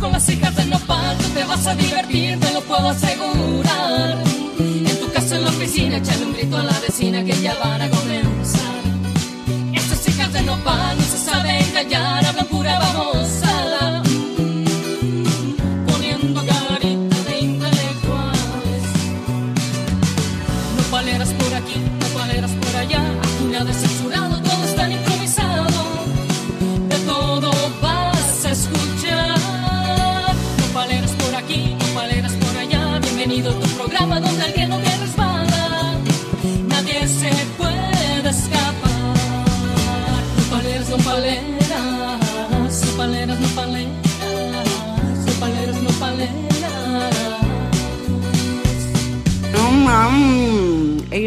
con las hijas de nopal, tú te vas a divertir, te lo puedo asegurar. En tu casa, en la oficina, echale un grito a la vecina que ya van a comenzar. Estas hijas de nopal no se saben callar, hablan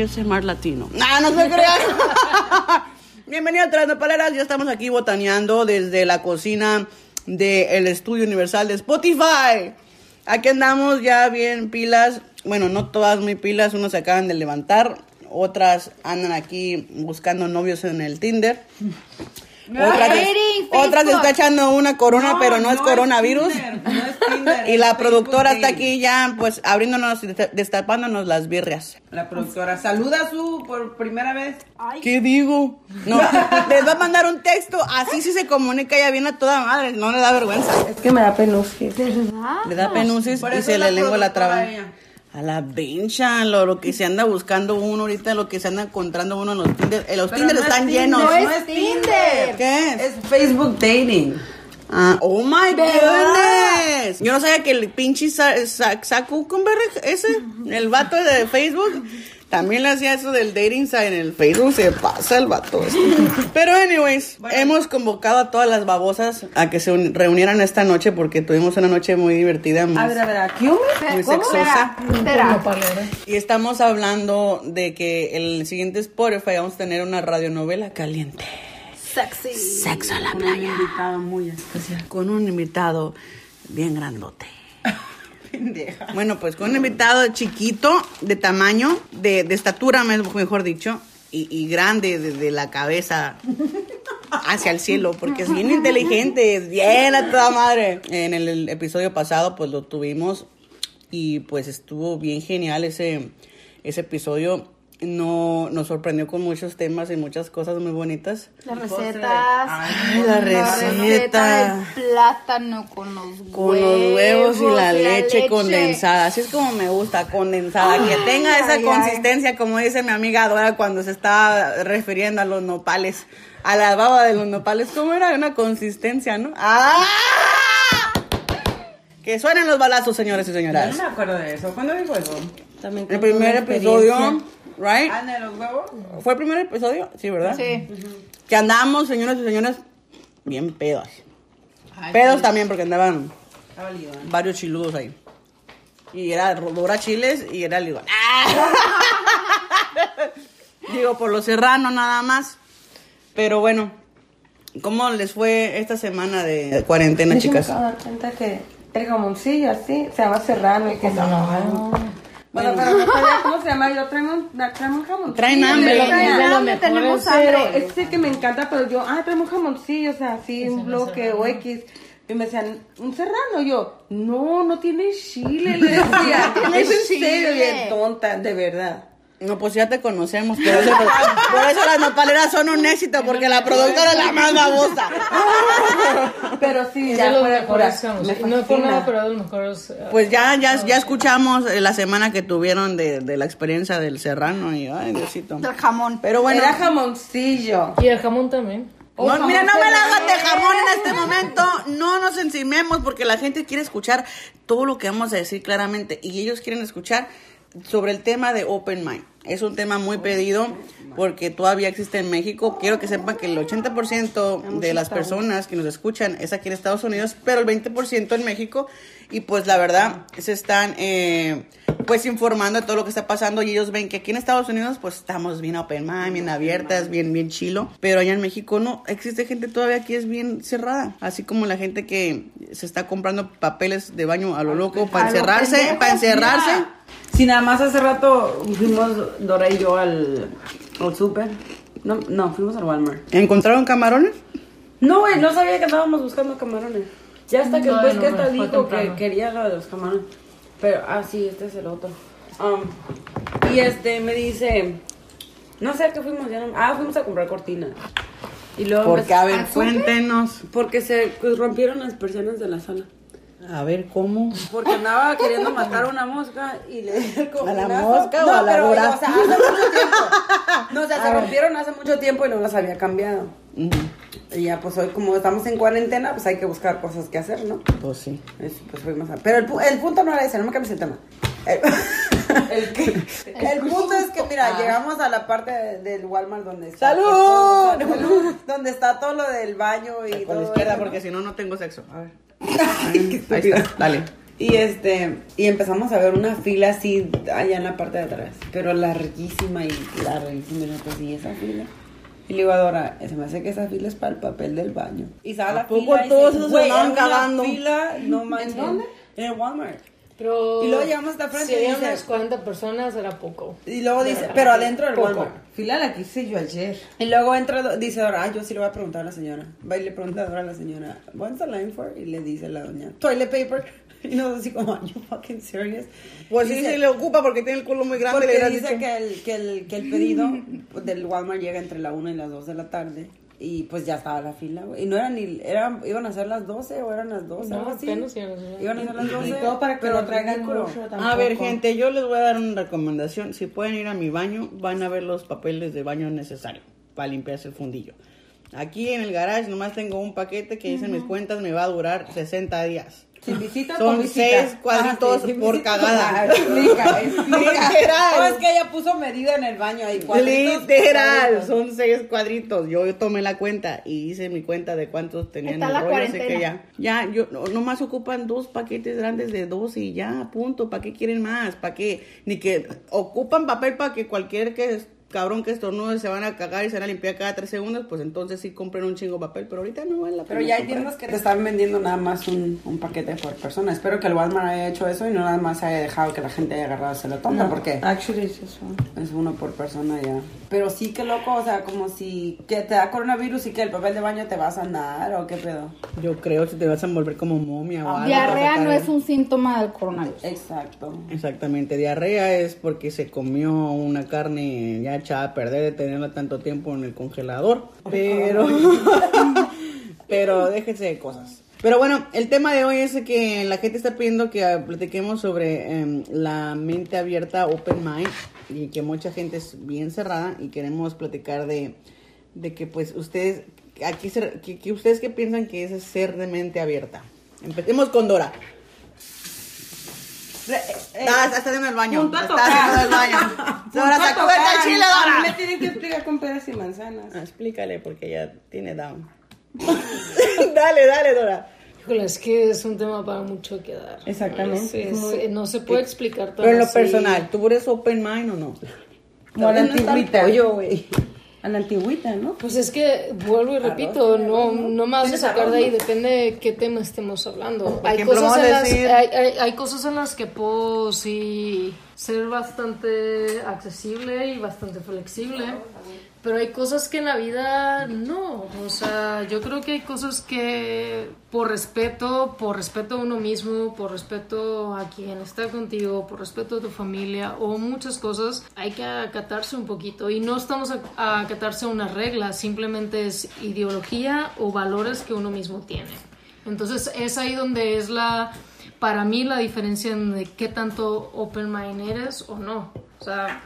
el mar latino. No, no se crean. Bienvenido a Tras Nopaleras. Ya estamos aquí botaneando desde la cocina del Estudio Universal de Spotify. Aquí andamos ya bien pilas. Bueno, no todas muy pilas. Unos se acaban de levantar. Otras andan aquí buscando novios en el Tinder. Otras, Dating, otras se Facebook. está echando una corona, pero no, es coronavirus. Tinder, no es Tinder, y es la Facebook productora está aquí ya, pues, abriéndonos y desta- destapándonos las birrias. La productora. Saluda a su por primera vez. ¿Qué digo? No, les va a mandar un texto, así si se comunica ya viene a toda madre, no le da vergüenza. Es que me da penusquis. Le da penusis y se le lengua la traba. A la bencha, lo, lo que se anda buscando uno ahorita, lo que se anda encontrando uno en los Tinder. eh, los Tinder no es están Tinder, llenos. No es Tinder. Tinder. ¿Qué es? Facebook Dating. Ah, oh my goodness. Yo no sabía que el pinche Zuckerberg, ese, el vato de Facebook, también le hacía eso del dating en el Facebook. Se pasa el vato. este. Pero, anyways, hemos convocado a todas las babosas a que se un- reunieran esta noche porque tuvimos una noche muy divertida. muy- A ver, a ver, aquí Muy ¿Cómo sexosa. Y estamos hablando de que el siguiente Spotify vamos a tener una radionovela caliente. Sexy. Sexo a la un playa. invitado muy especial. Con un invitado bien grandote. Pendeja. Bueno, pues con un invitado chiquito, de tamaño, de, de estatura, me- mejor dicho, y, y grande desde la cabeza hacia el cielo, porque es bien inteligente, es bien a toda madre. En el, el episodio pasado, pues lo tuvimos y pues estuvo bien genial ese, ese episodio. No, nos sorprendió con muchos temas y muchas cosas muy bonitas. Las recetas. Ay, la La receta. receta del plátano con los huevos. Con los huevos y la leche, condensada. Así es como me gusta, condensada. que tenga esa ay, consistencia, como dice mi amiga Dora cuando se está refiriendo a los nopales. A la baba de los nopales. ¿Cómo era? Una consistencia, ¿no? ¡Ah! Que suenen los balazos, señores y Yo señoras. no me acuerdo de eso. ¿Cuándo dijo eso? También El primer episodio, ¿right? ¿Ah, de los huevos? ¿Fue el primer episodio? Sí, ¿verdad? Sí. Que andamos, señores y señores, bien pedos. Ay, Pedos sí. también, porque andaban varios chiludos ahí. Y era Dora Chiles y era Ligo. Digo, por lo serrano nada más. Pero bueno, ¿cómo les fue esta semana de cuarentena, hecho, me chicas? acabo de dar cuenta que el jamoncillo así se llama serrano y que no. Bueno, pero no sabía cómo se llama. Yo traigo un, traigo un jamoncillo. Traen hambre. Traen Traen hambre. hambre, tenemos Pero hambre. este es el que me encanta, pero yo, ah, traemos un jamoncillo, o sea, así, un bloque o X. Y me decían, ¿un serrano? Yo, no, no tiene chile, le decía. Tiene es en serio, bien tonta, de verdad. No, pues ya te conocemos. Por eso, por eso las nopaleras son un éxito, porque la productora es la más babosa. Pero sí, ya de mejores chamos. Me No fue nada, pero de los mejores. eh, Pues ya, ya, ya escuchamos eh, la semana que tuvieron de, de la experiencia del serrano y ay, Diosito. El jamón. Pero bueno. Era jamoncillo. Y el jamón también. No, mira, no me la hagas de jamón en este momento. No nos encimemos porque la gente quiere escuchar todo lo que vamos a decir claramente y ellos quieren escuchar sobre el tema de Open Mind. Es un tema muy pedido porque todavía existe en México. Quiero que sepan que el 80% de las personas que nos escuchan es aquí en Estados Unidos, pero el 20% en México. Y pues la verdad, se están eh, pues informando de todo lo que está pasando y ellos ven que aquí en Estados Unidos pues estamos bien open mind, bien abiertas, bien, bien chilo. Pero allá en México no, existe gente todavía que es bien cerrada. Así como la gente que se está comprando papeles de baño a lo loco para encerrarse, para encerrarse. Si nada más hace rato fuimos Dora y yo al, al súper. No, no, fuimos al Walmart. ¿Encontraron camarones? No, güey, no sabía que andábamos buscando camarones. Ya hasta que después que no, fue dijo que quería lo de los camarones. Pero, ah, sí, este es el otro. Um, y este me dice, no sé a qué fuimos, ya no- ah, fuimos a comprar cortinas. Y luego Porque, empezó- a ver, cuéntenos. porque se pues, rompieron las persianas de la sala. A ver, ¿cómo? Porque andaba queriendo matar a una mosca y le ¿A la mosca o no, a la pero? O sea, hace mucho tiempo. No, o sea, se rompieron hace mucho tiempo y no las había cambiado. Ujú, Y ya, pues hoy, como estamos en cuarentena, pues hay que buscar cosas que hacer, ¿no? Pues sí. Es- Pues fuimos a... Pero el, pu- el punto no era ese, no me cambies el tema. El, el punto es que, mira, llegamos a la parte de- del Walmart donde está... ¡Salud! todo- salud, donde está todo lo del baño y Por todo la izquierda, eso, ¿no? porque si no, no tengo sexo. A ver. Qué Ahí está, dale. Y este, y empezamos a ver una fila así allá en la parte de atrás, pero larguísima y larguísima, y nosotros, ¿y esa fila? Y le digo a Dora, se me hace que esa fila es para el papel del baño. Y sale ¿A la poco fila y todos dice, esos "Güey, andaban era una cagando?" fila, no manches. ¿En dónde? En el Walmart. Pero Y luego llegamos hasta frente Si y había dice- unas 40 personas, era poco. Y luego dice, pero adentro del Poco. Walmart. Fila la que hice yo ayer. Y luego entra, dice Dora, ah, yo sí le voy a preguntar a la señora. Va y le pregunta a Dora a la señora, what's the line for? Y le dice la doña, toilet paper. Y nosotros así como, are you fucking serious? Pues sí, Dice- sí le ocupa porque tiene el culo muy grande. le Porque hubieras dice dicho. que el, que, el, que el pedido del Walmart llega entre la 1 y las 2 de la tarde. Y pues ya estaba la fila, güey. Y no eran ni. Eran, iban a ser las 12 o eran las 12, No, algo así. apenas iban a ser las Iban a ser las 12. Y todo para que pero no traigan. A ver, gente, yo les voy a dar una recomendación. Si pueden ir a mi baño, van a ver los papeles de baño necesarios para limpiarse el fundillo. Aquí en el garage nomás tengo un paquete que dicen mis cuentas me va a durar 60 días. Sin visita o Son con visita. seis cuadritos Ah, sí, sin por visita. cagada. Explica, explica. Literal. No, es que ella puso medida en el baño ahí. cuadritos, Literal, cuadritos. son seis cuadritos. Yo tomé la cuenta y hice mi cuenta de cuántos tenían Está el la rollo, así que cuarentena. ya, ya, yo no- nomás ocupan dos paquetes grandes de dos y ya, punto. ¿Para qué quieren más? ¿Para qué? Ni que ocupan papel para que cualquier que cabrón que estornude se van a cagar y se van a limpiar cada tres segundos, pues entonces sí compren un chingo papel, pero ahorita no vale la pena. Pero ya hay tiendas que te están vendiendo nada más un, un paquete por persona. Espero que el Walmart haya hecho eso y no nada más haya dejado que la gente haya agarrado ese lo tonta, porque Actually, es eso. es uno por persona ya. Pero sí que loco, o sea, como si que te da coronavirus y que el papel de baño te vas a andar o qué pedo. Yo creo que te vas a envolver como momia o algo. Diarrea no es un síntoma del coronavirus. Exacto. Exactamente, diarrea es porque se comió una carne ya echada a perder de tenerla tanto tiempo en el congelador, pero pero déjense de cosas. Pero bueno, el tema de hoy es que la gente está pidiendo que platiquemos sobre em, la mente abierta, open mind, y que mucha gente es bien cerrada y queremos platicar de, de que pues ustedes, aquí se- que, que ustedes qué piensan que es ser de mente abierta. Empecemos con Dora. Ah, está haciendo el baño. punto Está haciendo el baño. Dora, tocar. el chile, Dora. Me tienen que explicar con peras y manzanas. Ah, explícale porque ya tiene down. dale, dale, Dora. Híjole, es que es un tema para mucho que dar. Exactamente. Es- es- no se puede explicar todo Pero en lo así. personal, ¿tú eres open mind o no? Como a la antigüita. pollo, güey. A la antigüita, ¿no? Pues es que, vuelvo y repito, no, no me vas a sacar de ahí, depende de qué tema estemos hablando. Hay cosas, en las, hay, hay- hay cosas en las que puedo sí ser bastante accesible y bastante flexible, pero hay cosas que en la vida no. O sea, yo creo que hay cosas que por respeto, por respeto a uno mismo, por respeto a quien está contigo, por respeto a tu familia o muchas cosas, hay que acatarse un poquito. Y no estamos a, a acatarse a una regla, simplemente es ideología o valores que uno mismo tiene. Entonces es ahí donde es la, para mí la diferencia de qué tanto open mind eres o no. O sea,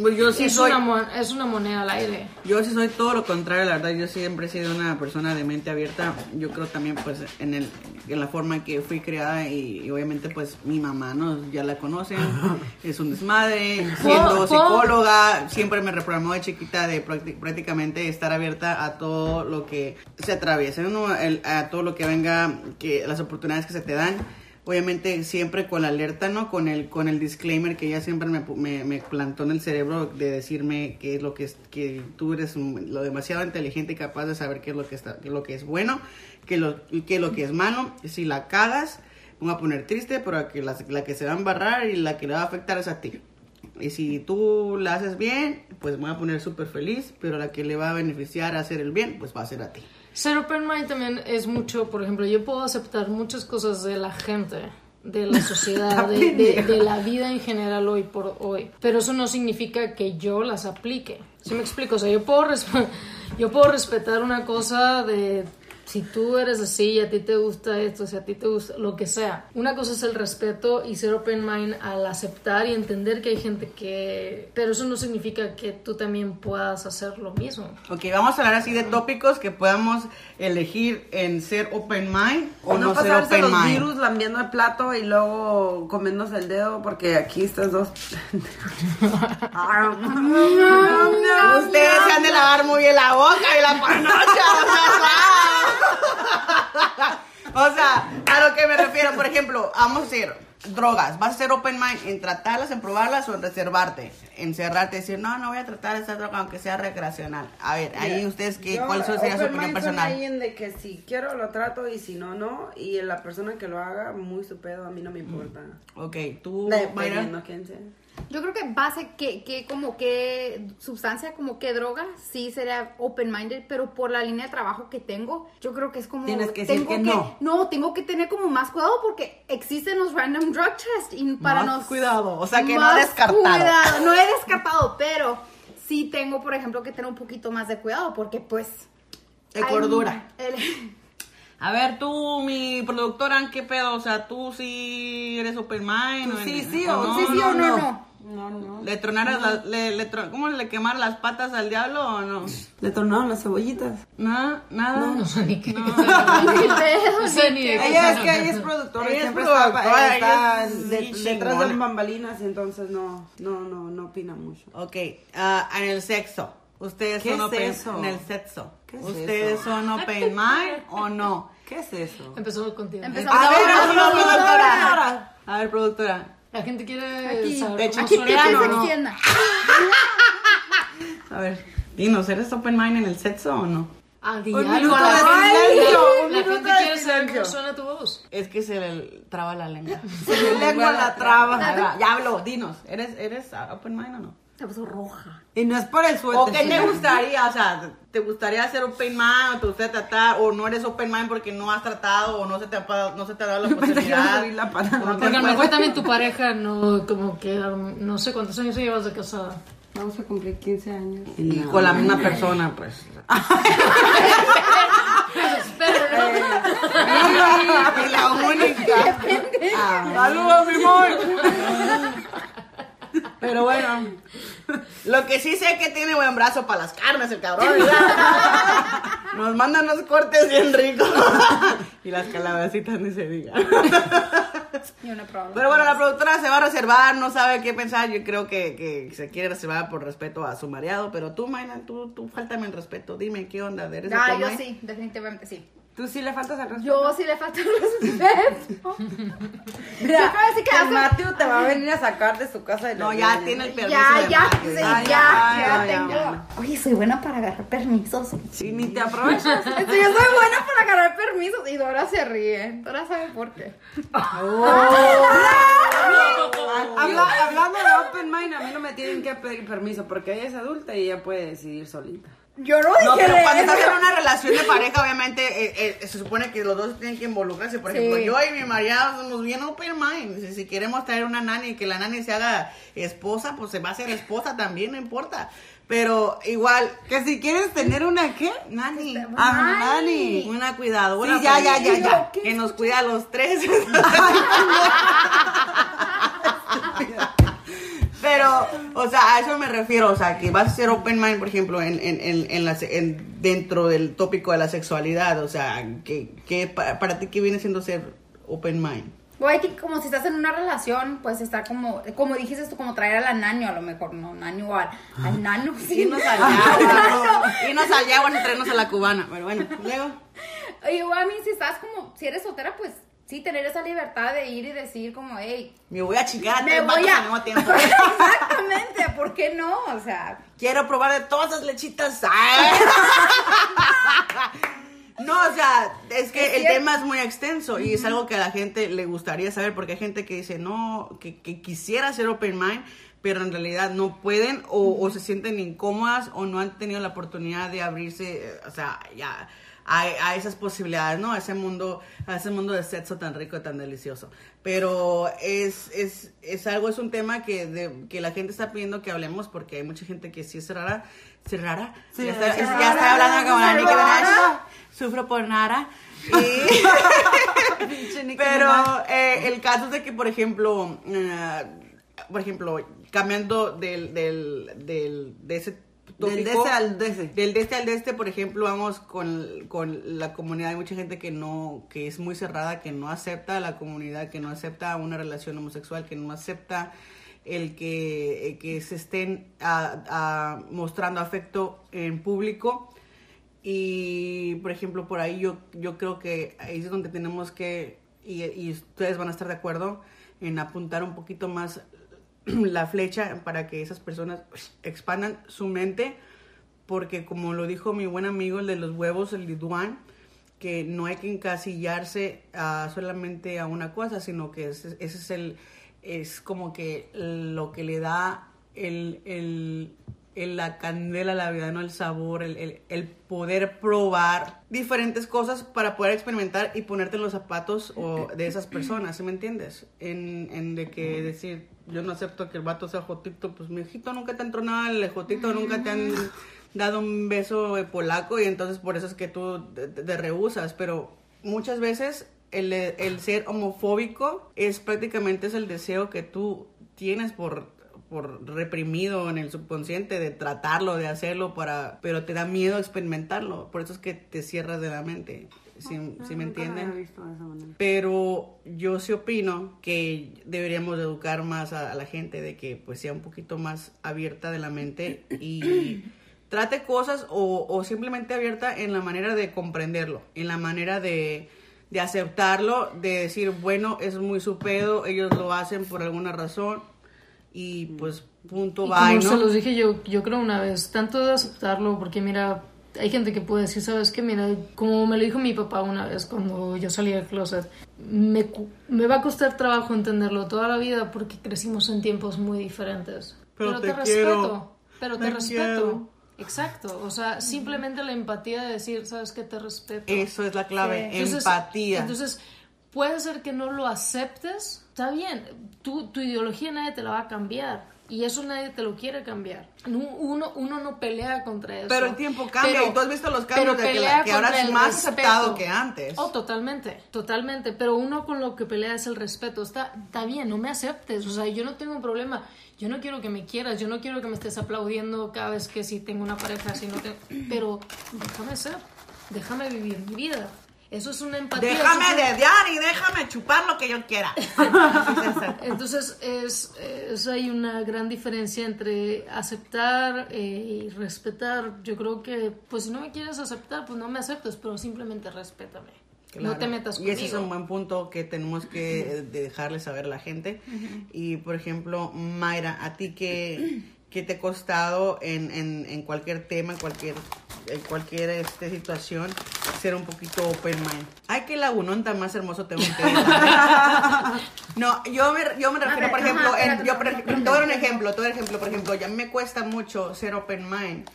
Pues yo sí es, soy. una, es una moneda al aire. Yo sí soy todo lo contrario, la verdad. Yo siempre he sido una persona de mente abierta. Yo creo también, pues, en, el, en la forma en que fui criada y, y obviamente, pues, mi mamá, ¿no? Ya la conocen. Es un desmadre. Siendo ¿Puedo- psicóloga, siempre me reprogramó de chiquita de prácti- prácticamente estar abierta a todo lo que se atraviese, ¿no? El- a todo lo que venga, que las oportunidades que se te dan. Obviamente siempre con la alerta, ¿no? Con el, con el disclaimer que ella siempre me, me, me plantó en el cerebro de decirme que es lo que es, que tú eres lo demasiado inteligente y capaz de saber qué es lo que está, qué es lo que es bueno, qué lo, qué es lo que es malo. Si la cagas, me voy a poner triste, pero que la, la que se va a embarrar y la que le va a afectar es a ti. Y si tú la haces bien, pues me voy a poner súper feliz, pero la que le va a beneficiar a hacer el bien, pues va a ser a ti. Ser open mind también es mucho, por ejemplo, yo puedo aceptar muchas cosas de la gente, de la sociedad, de, de- de la vida en general hoy por hoy, pero eso no significa que yo las aplique. ¿Sí me explico? O sea, yo puedo, yo puedo respetar una cosa de si tú eres así y a ti te gusta esto, si a ti te gusta lo que sea. Una cosa es el respeto y ser open mind al aceptar y entender que hay gente que... Pero eso no significa que tú también puedas hacer lo mismo. Ok, vamos a hablar así de tópicos que podamos elegir en ser open mind o O no, no ser pasarse open los mind. virus lambiendo el plato y luego comiéndose el dedo porque aquí estas dos. Ustedes se han de lavar muy bien la boca y la panocha, o sea, wow. O sea, a lo que me refiero, por ejemplo, vamos a decir, drogas, vas a ser open mind en tratarlas, en probarlas o en reservarte, en cerrarte y decir, no, no voy a tratar esa droga aunque sea recreacional. A ver, ahí ustedes, qué, Yo, ¿cuál sería su opinión personal? ahí en de que si quiero lo trato y si no, no. Y la persona que lo haga, muy su pedo, a mí no me importa. Ok, tú, Dependiendo quién sea. Yo creo que base que, que como que sustancia, como que droga, sí sería open-minded, pero por la línea de trabajo que tengo, yo creo que es como... Tienes que decir tengo que no. No, tengo que tener como más cuidado porque existen los random drug tests y para Más nos... cuidado, o sea que no Más descartado. cuidado, no he descartado, pero sí tengo, por ejemplo, que tener un poquito más de cuidado porque pues... De hay- cordura. el- A ver, tú, mi productora, ¿qué pedo? O sea, ¿tú sí eres open mind? ¿Tú sí, sí o sí, sí o no, no. No, no. ¿Le tronaras las- le, le tro- ¿Cómo le quemar las patas al diablo o no? Le tornaron las cebollitas. Nada, nada. No sé ni qué. Pedo, No sé ni qué Ella es que ella es productora Ella es siempre productora, está, está es de- detrás de bambalinas y entonces no, no, no, no opina mucho. Ok, ah, en el sexo. ¿Ustedes ¿Qué son es open eso? En el sexo. ¿Qué es ¿Ustedes eso? son open mind o no? ¿Qué es eso? Empezó contigo. Empezamos A ver, no, productora. productora. A ver, productora. La gente quiere Aquí. saber Aquí Que ellos, se ¿no? A ver, dinos, ¿eres open mind en el sexo o no? Ah, di Un algo minuto a la de gente. silencio, un La minuto gente de quiere saber silencio. cómo suena tu voz. Es que se le traba la lengua. Se le lengua la traba. Ya hablo, dinos, ¿eres, eres open mind o no? Se puso roja. Y no es por el suéter. ¿O qué te gustaría? O sea, ¿te gustaría ser open mind o te gustaría tratar? ¿O no eres open mind porque no has tratado o no se te ha, no se te ha dado la posibilidad? la no te Porque a lo mejor también tu pareja no, como que, no sé cuántos años llevas de casada. Vamos a cumplir 15 años. Y con la misma persona, pues. y la única. Saludos, mi amor. Pero bueno, lo que sí sé que tiene buen brazo para las carnes, el cabrón. ¿verdad? Nos mandan unos cortes bien ricos. y las calabacitas ni se diga. Yo no he probado. Pero bueno, la productora se va a reservar, no sabe qué pensar. Yo creo que, que se quiere reservar por respeto a su mareado. Pero tú, Mayra, tú, tú faltame el respeto. Dime, ¿qué onda? ¿Eres Ah, open yo sí, definitivamente sí. Tú sí le faltas al respeto. Yo sí le falta el respeto. Mira, sí que el hace- Matthew te va a venir a sacar de su casa de No, ya bienes. tiene el permiso Ya, de ya, sí, ya. ya, ya, tengo. Oye, soy buena para agarrar permisos. Sí, ni te aprovechas. Sí, yo soy buena para agarrar permisos. Y Dora se ríe. Dora sabe por qué. Habla- hablando de open mind, a mí no me tienen que pedir permiso porque ella es adulta y ella puede decidir solita. Yo no dije No, pero cuando estás en una relación de pareja, obviamente, eh, eh, se supone que los dos tienen que involucrarse. Por Sí. ejemplo, yo y mi marido somos bien open mind. Si, si queremos traer una nani y que la nani se haga esposa, pues se va a hacer esposa también, no importa. Pero igual, Que si quieres tener una qué? nani. Ah, nani. Una cuidadora. Sí, ya, ya, ya, ya. Que nos cuida a los tres. Pero, o sea, a eso me refiero, o sea, que vas a ser open mind, por ejemplo, en, en, en, en la en- dentro del tópico de la sexualidad, o sea, que, que pa- para ti, ¿qué viene siendo ser open mind? Güey, que como si estás en una relación, pues está como, como dijiste tú, como traer a la naño a lo mejor, no, naño al, al nano, sí. Irnos allá, irnos allá, bueno, traernos a la cubana, pero bueno, luego. Oye, a mí si estás como, si eres soltera, pues sí, tener esa libertad de ir y decir como, hey, Me voy a chingar me voy a... al mismo tiempo. Exactamente, ¿por qué no? O sea, Quiero probar de todas esas lechitas. No, o sea, es que Es el cierto. tema es muy extenso y es algo que a la gente le gustaría saber porque hay gente que dice, no, que, que quisiera ser open mind, pero en realidad no pueden o, o se sienten incómodas o no han tenido la oportunidad de abrirse, eh, o sea, ya a, a esas posibilidades, ¿no? A ese mundo, a ese mundo de sexo tan rico, tan delicioso. Pero es, es, es algo, es un tema que, de- que la gente está pidiendo que hablemos porque hay mucha gente que sí es rara, sí rara. ya, está, es- ya está hablando como la Nicki. Sufro por Nara. Y- pero eh, el caso es de que, por ejemplo, eh, por ejemplo, cambiando del, del, del, de ese tópico, Del de ese al de ese. del de este al de este, por ejemplo, vamos con, con la comunidad. Hay mucha gente que no, que es muy cerrada, que no acepta a la comunidad, que no acepta una relación homosexual, que no acepta el que, el que se estén mostrando afecto en público. Y, por ejemplo, por ahí yo, yo creo que ahí es donde tenemos que, y, y ustedes van a estar de acuerdo, en apuntar un poquito más la flecha para que esas personas pues, expandan su mente, porque como lo dijo mi buen amigo, el de los huevos, el Liduan, que no hay que encasillarse a solamente a una cosa, sino que ese, ese es el es como que lo que le da el, el, el- la candela a la vida, ¿no? El sabor, el, el, el poder probar diferentes cosas para poder experimentar y ponerte en los zapatos o de esas personas, ¿sí me entiendes? En, en de que decir, yo no acepto que el vato sea jotito, pues mi hijito nunca te entró nada, el jotito nunca te han dado un beso polaco y entonces por eso es que tú te, te rehusas, pero muchas veces el, el ser homofóbico es prácticamente es el deseo que tú tienes por, por reprimido en el subconsciente de tratarlo, de hacerlo para, pero te da miedo experimentarlo, por eso es que te cierras de la mente. ¿Sí, sí me entienden? Pero yo sí opino que deberíamos de educar más a, a la gente de que pues sea un poquito más abierta de la mente y trate cosas o, o simplemente abierta en la manera de comprenderlo, en la manera de, de aceptarlo, de decir, bueno, es muy su pedo, ellos lo hacen por alguna razón y pues punto, Y bye, como ¿no? se los dije yo, yo creo una vez, tanto de aceptarlo, porque mira, hay gente que puede decir, ¿sabes qué? Mira, como me lo dijo mi papá una vez cuando yo salí del closet, me, me va a costar trabajo entenderlo toda la vida porque crecimos en tiempos muy diferentes. Pero te respeto, quiero, pero te te respeto. quiero. Exacto, o sea, simplemente la empatía de decir, ¿sabes qué? Te respeto. Eso es la clave, Entonces- empatía. Entonces, puede ser que no lo aceptes, está bien, tu, tu ideología nadie te la va a cambiar. Y eso nadie te lo quiere cambiar. Uno, uno no pelea contra eso. Pero el tiempo cambia Pero- y tú has visto los cambios de que, la- pelea que ahora es más respeto. aceptado que antes. Oh, totalmente, totalmente. Pero uno con lo que pelea es el respeto. Está, está bien, no me aceptes. O sea, yo no tengo un problema. Yo no quiero que me quieras. Yo no quiero que me estés aplaudiendo cada vez que si tengo una pareja, si no tengo... Pero déjame ser. Déjame vivir mi vida. Eso es una empatía. Déjame dediar y déjame chupar lo que yo quiera. Entonces es, es hay una gran diferencia entre aceptar eh, y respetar. Yo creo que, pues si no me quieres aceptar, pues no me aceptes, pero simplemente respétame. No te metas Y conmigo. ese es un buen punto que tenemos que eh, dejarle saber a la gente. Y por ejemplo, Mayra, ¿a ti qué, qué te ha costado en, en, en cualquier tema, en cualquier, en cualquier este, situación, ser un poquito open mind? Ay, qué lagunón tan más hermoso tengo que No, yo me, yo me refiero, por ver, ejemplo, ajá, en- yo, por dar un ejemplo, dar un ejemplo, por ejemplo, ya me cuesta mucho ser open mind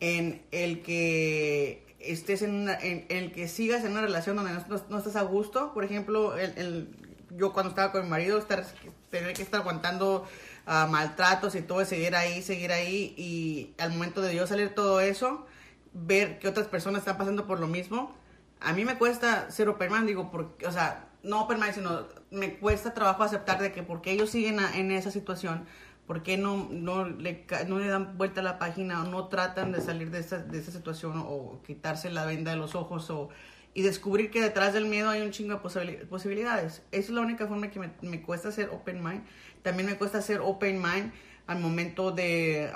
en el que estés en, una, en, en el que sigas en una relación donde no, no- no estás a gusto. Por ejemplo, el, el- yo cuando estaba con mi marido, estar, tener que estar aguantando ah, maltratos y todo, seguir ahí, seguir ahí, y al momento de yo salir todo eso, ver que otras personas están pasando por lo mismo, a mí me cuesta ser open mind, digo, porque, o sea, no open mind, sino me cuesta trabajo aceptar de que porque ellos siguen en esa situación, ¿por qué no, no, le, no le dan vuelta a la página o no tratan de salir de esa, de esa situación o quitarse la venda de los ojos o, y descubrir que detrás del miedo hay un chingo de posibili- posibilidades? Es la única forma que me, me cuesta ser open mind. También me cuesta ser open mind al momento de,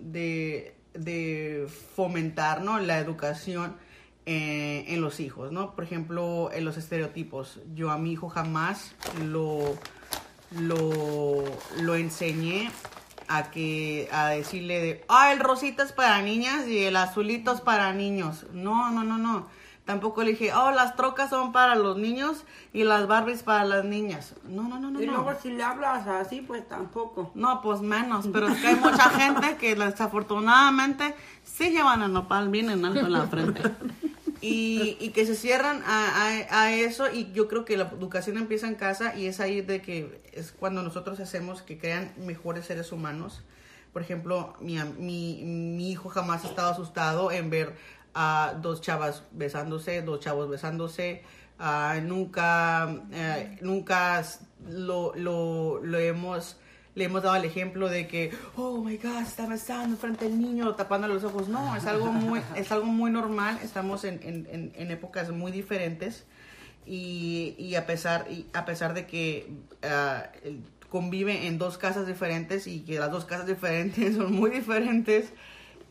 de, de fomentar ¿no? la educación eh, en los hijos, ¿no? Por ejemplo, en los estereotipos. Yo a mi hijo jamás lo, lo, lo enseñé a que a decirle de, ah, el rosita es para niñas y el azulito es para niños. No, no, no, no. Tampoco le dije, oh, las trocas son para los niños y las Barbies para las niñas. No, no, no, no. Y no. luego si le hablas así, pues tampoco. No, pues menos, pero es que hay mucha gente que desafortunadamente sí llevan el nopal bien en alto en la frente. y, y que se cierran a, a- a eso y yo creo que la educación empieza en casa y es ahí de que es cuando nosotros hacemos que crean mejores seres humanos. Por ejemplo, mi, mi, mi hijo jamás ha estado asustado en ver a dos chavas besándose, dos chavos besándose. Ah, nunca, eh, nunca lo, lo, lo hemos le hemos dado el ejemplo de que, oh my God, está besando frente al niño, tapándole los ojos. No, es algo muy, es algo muy normal. Estamos en, en, en, épocas muy diferentes y, y a pesar y a pesar de que ah, convive en dos casas diferentes y que las dos casas diferentes son muy diferentes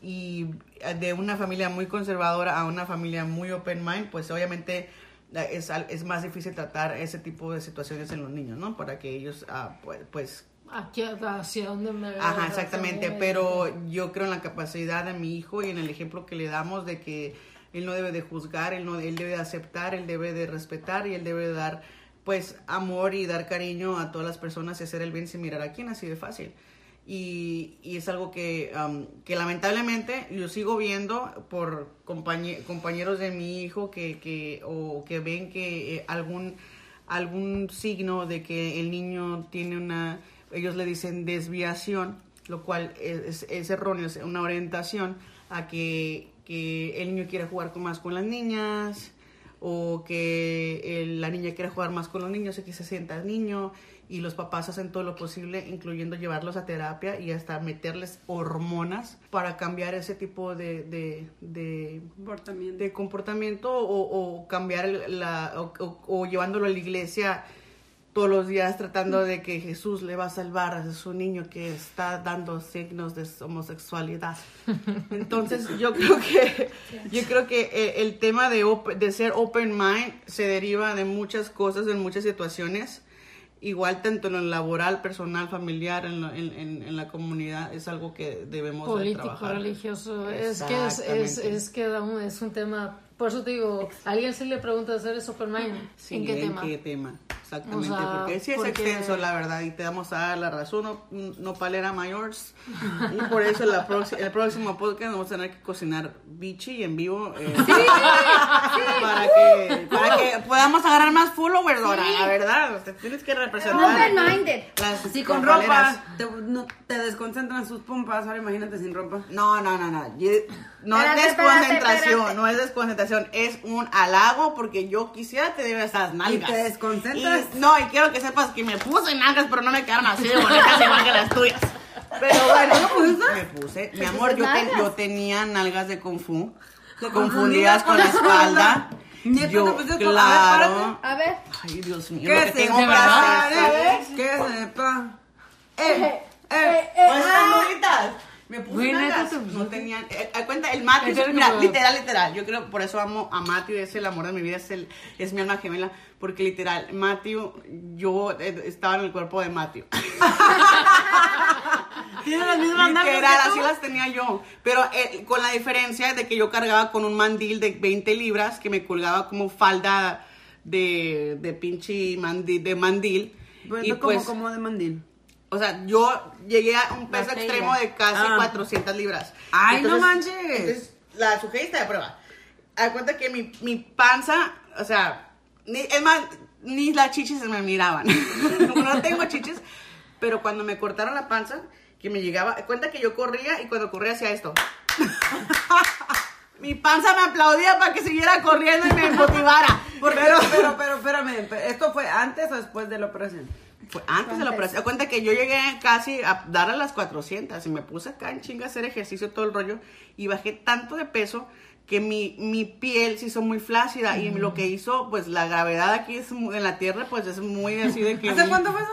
y eh, de una familia muy conservadora a una familia muy open mind, pues obviamente eh, es, es más difícil tratar ese tipo de situaciones en los niños, ¿no? Para que ellos, ah, pues, pues Aquí, hacia dónde me Ajá, exactamente, pero yo creo en la capacidad de mi hijo y en el ejemplo que le damos de que él no debe de juzgar, él, no, él debe de aceptar, él debe de respetar y él debe de dar pues amor y dar cariño a todas las personas y hacer el bien sin mirar a quién, así de fácil. Y, y es algo que, um, que lamentablemente yo sigo viendo por compañe- compañeros de mi hijo que, que, o que ven que eh, algún, algún signo de que el niño tiene una, ellos le dicen desviación, lo cual es, es erróneo, es una orientación a que, que el niño quiere jugar más con las niñas o que el- la niña quiere jugar más con los niños y que se sienta el niño y los papás hacen todo lo posible, incluyendo llevarlos a terapia y hasta meterles hormonas para cambiar ese tipo de, de, de, Comportamiento. de comportamiento o, o cambiar la o, o- o llevándolo a la iglesia todos los días tratando de que Jesús le va a salvar a su niño que está dando signos de homosexualidad. Entonces yo creo que yo creo que el, el tema de, op- de ser open mind se deriva de muchas cosas, en muchas situaciones. Igual tanto en lo laboral, personal, familiar, en, lo- en, en- en la comunidad, es algo que debemos de político, trabajar. religioso. Es que es, es, es que un- es un tema. Por eso te digo, a alguien se le pregunta hacer eso por Sí, ¿En qué tema? qué tema? Exactamente, O sea, porque sí es porque- extenso, la verdad, y te vamos a dar la razón, no, no palera mayores. Y por eso la el próximo podcast vamos a tener que cocinar bichi en vivo. eh, para, que, para que podamos agarrar más followers ahora, la verdad. o sea, tienes que representar. Open-minded. las Si con ropa te, no, te desconcentran sus pompas, ahora imagínate sin ropa. No, no, no, no. No Espérate, es desconcentración, espérate, espérate. no es desconcentración, es un halago porque yo quisiera tener esas nalgas. te desconcentras. No, y quiero que sepas que me puse nalgas, pero no me quedaron así de bonitas igual que las tuyas. Pero bueno, me puse. Mi amor, yo, te- nalgas? yo tenía nalgas de kung fu, Te confundidas con la espalda. Yo, claro. A ver. Ay, Dios mío, ¿Qué se hacer. ¿Qué sepa? Eh, eh, eh, Pues ah. están bonitas. Me puse nalgas. No tenían. Eh, eh, cuenta, el Matthew. Mira, literal, literal. Yo creo, por eso amo a Matthew. Es el amor de mi vida. Es, el, es mi alma gemela. Porque literal, Matthew, yo estaba en el cuerpo de Matthew. Tiene las mismas nalgas Literal, así las tenía yo. Pero eh, con la diferencia de que yo cargaba con un mandil de 20 libras que me colgaba como falda de, de pinche mandil, de mandil. Y no como, pues, como de mandil. o sea, yo llegué a un peso extremo de casi Ah. 400 libras. Ay, no manches. entonces, la sugeriste de prueba. Haz cuenta que mi, mi panza, o sea, ni, es más, ni las chichis se me miraban. No tengo chichis, pero cuando me cortaron la panza, que me llegaba, cuenta que yo corría y cuando corría hacía esto. mi panza me aplaudía para que siguiera corriendo y me motivara. Porque- Pero, pero, pero, espérame, ¿esto fue antes o después de la operación? Fue antes de la operación. Cuenta que yo llegué casi a dar a las 400 y me puse acá en chinga a hacer ejercicio todo el rollo y bajé tanto de peso que mi, mi piel se hizo muy flácida y lo que hizo, pues la gravedad aquí es muy- en la tierra, pues es muy así de que... ¿Hace cuánto fue eso?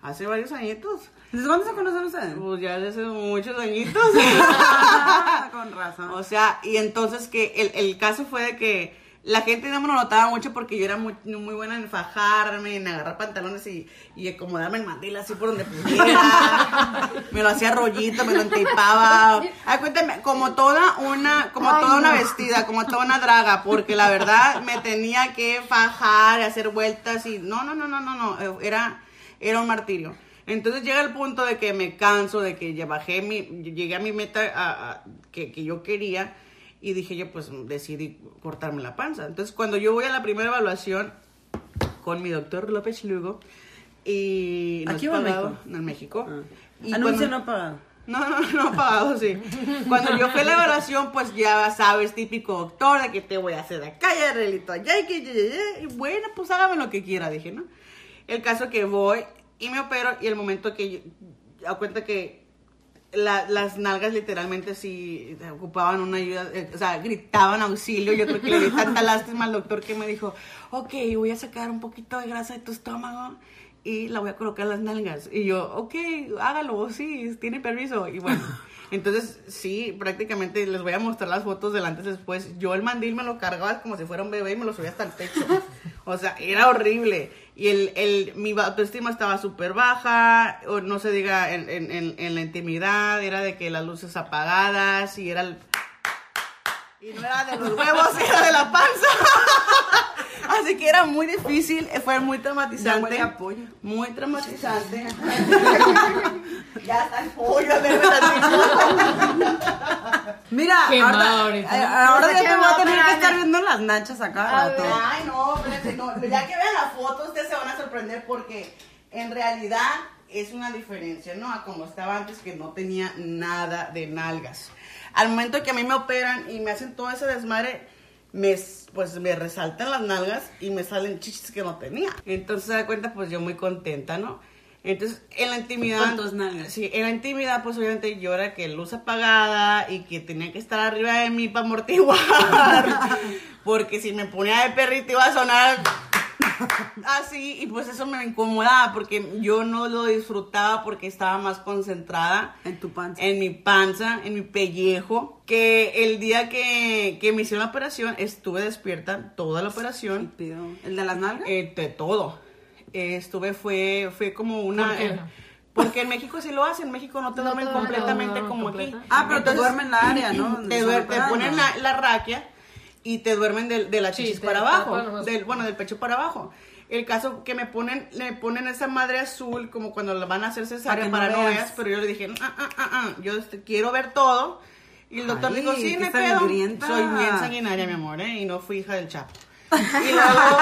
Hace varios añitos. ¿Desde cuándo se conocen ustedes? Pues ya desde muchos añitos. Con razón. O sea, y entonces que el, el caso fue de que la gente no me lo notaba mucho porque yo era muy, muy buena en fajarme, en agarrar pantalones y, y acomodarme el mandil así por donde pudiera. me lo hacía rollito, me lo entipaba. Ay, cuéntame, como toda una, como Ay, toda una vestida, como toda una draga, porque la verdad me tenía que fajar, hacer vueltas y no, no, no, no, no, no, era, era un martirio. Entonces llega el punto de que me canso, de que ya bajé mi, llegué a mi meta a- a- que, que yo quería Y dije yo, pues decidí cortarme la panza. Entonces, cuando yo voy a la primera evaluación con mi doctor López Lugo, y no ¿Aquí o en México? no, en México. Y Anuncio cuando- no pagado. no, no, no pagado, sí. Cuando yo fui a la evaluación, pues ya sabes, típico doctor, de que te voy a hacer acá, ya relito allá, y que. Y bueno, pues hágame lo que quiera, dije, ¿no? El caso que voy y me opero, y el momento que yo, a cuenta que la- las nalgas literalmente sí ocupaban una ayuda, eh, o sea, gritaban auxilio. Yo creo que le di tanta lástima al doctor que me dijo, ok, voy a sacar un poquito de grasa de tu estómago y la voy a colocar en las nalgas. Y yo, ok, hágalo, sí, tiene permiso. Y bueno, entonces sí, prácticamente les voy a mostrar las fotos del antes y después. Yo el mandil me lo cargaba como si fuera un bebé y me lo subía hasta el techo. O sea, era horrible. Y el, el, mi autoestima estaba súper baja, o no se diga en, en, en, la intimidad, era de que las luces apagadas y era el... Y no era de los huevos, era de la panza. Así que era muy difícil, fue muy traumatizante. Apoyo. Muy traumatizante. ya está el pollo. Mira, ahorita. eh, ahora No se ya te voy a tener que estar viendo las nachas acá. A rato. ver, Ay, no, espérate, no. Ya que vean la foto, ustedes se van a sorprender porque en realidad es una diferencia, ¿no? A como estaba antes, que no tenía nada de nalgas. Al momento que a mí me operan y me hacen todo ese desmadre, me, pues me resaltan las nalgas y me salen chichis que no tenía. Entonces, se da cuenta, pues yo muy contenta, ¿no? Entonces, en la intimidad. Con nalgas. Sí, en la intimidad, pues obviamente yo era que luz apagada y que tenía que estar arriba de mí para amortiguar. porque si me ponía de perrito iba a sonar así y pues eso me incomodaba porque yo no lo disfrutaba porque estaba más concentrada En tu panza. en mi panza, en mi pellejo, que el día que, que me hicieron la operación estuve despierta toda la operación. ¿El de las nalgas? eh, de todo. Eh, estuve, fue, fue como una... ¿Por qué? eh, porque en México sí lo hacen, en México no te No duermen te duermen, completamente no, como completa. aquí. Ah, pero te Entonces, duermen en la área, ¿no? Te, te ponen la, la raquia y te duermen del- de, la chichis para abajo, del, bueno, del pecho para abajo. El caso que me ponen, le ponen esa madre azul como cuando van a hacer cesárea Para no veas. pero yo le dije, ah, ah, ah, ah, yo este, quiero ver todo. Y el doctor Ay, dijo, sí, no hay pedo. Soy bien sanguinaria, mi amor, ¿eh? Y no fui hija del Chapo. Y luego...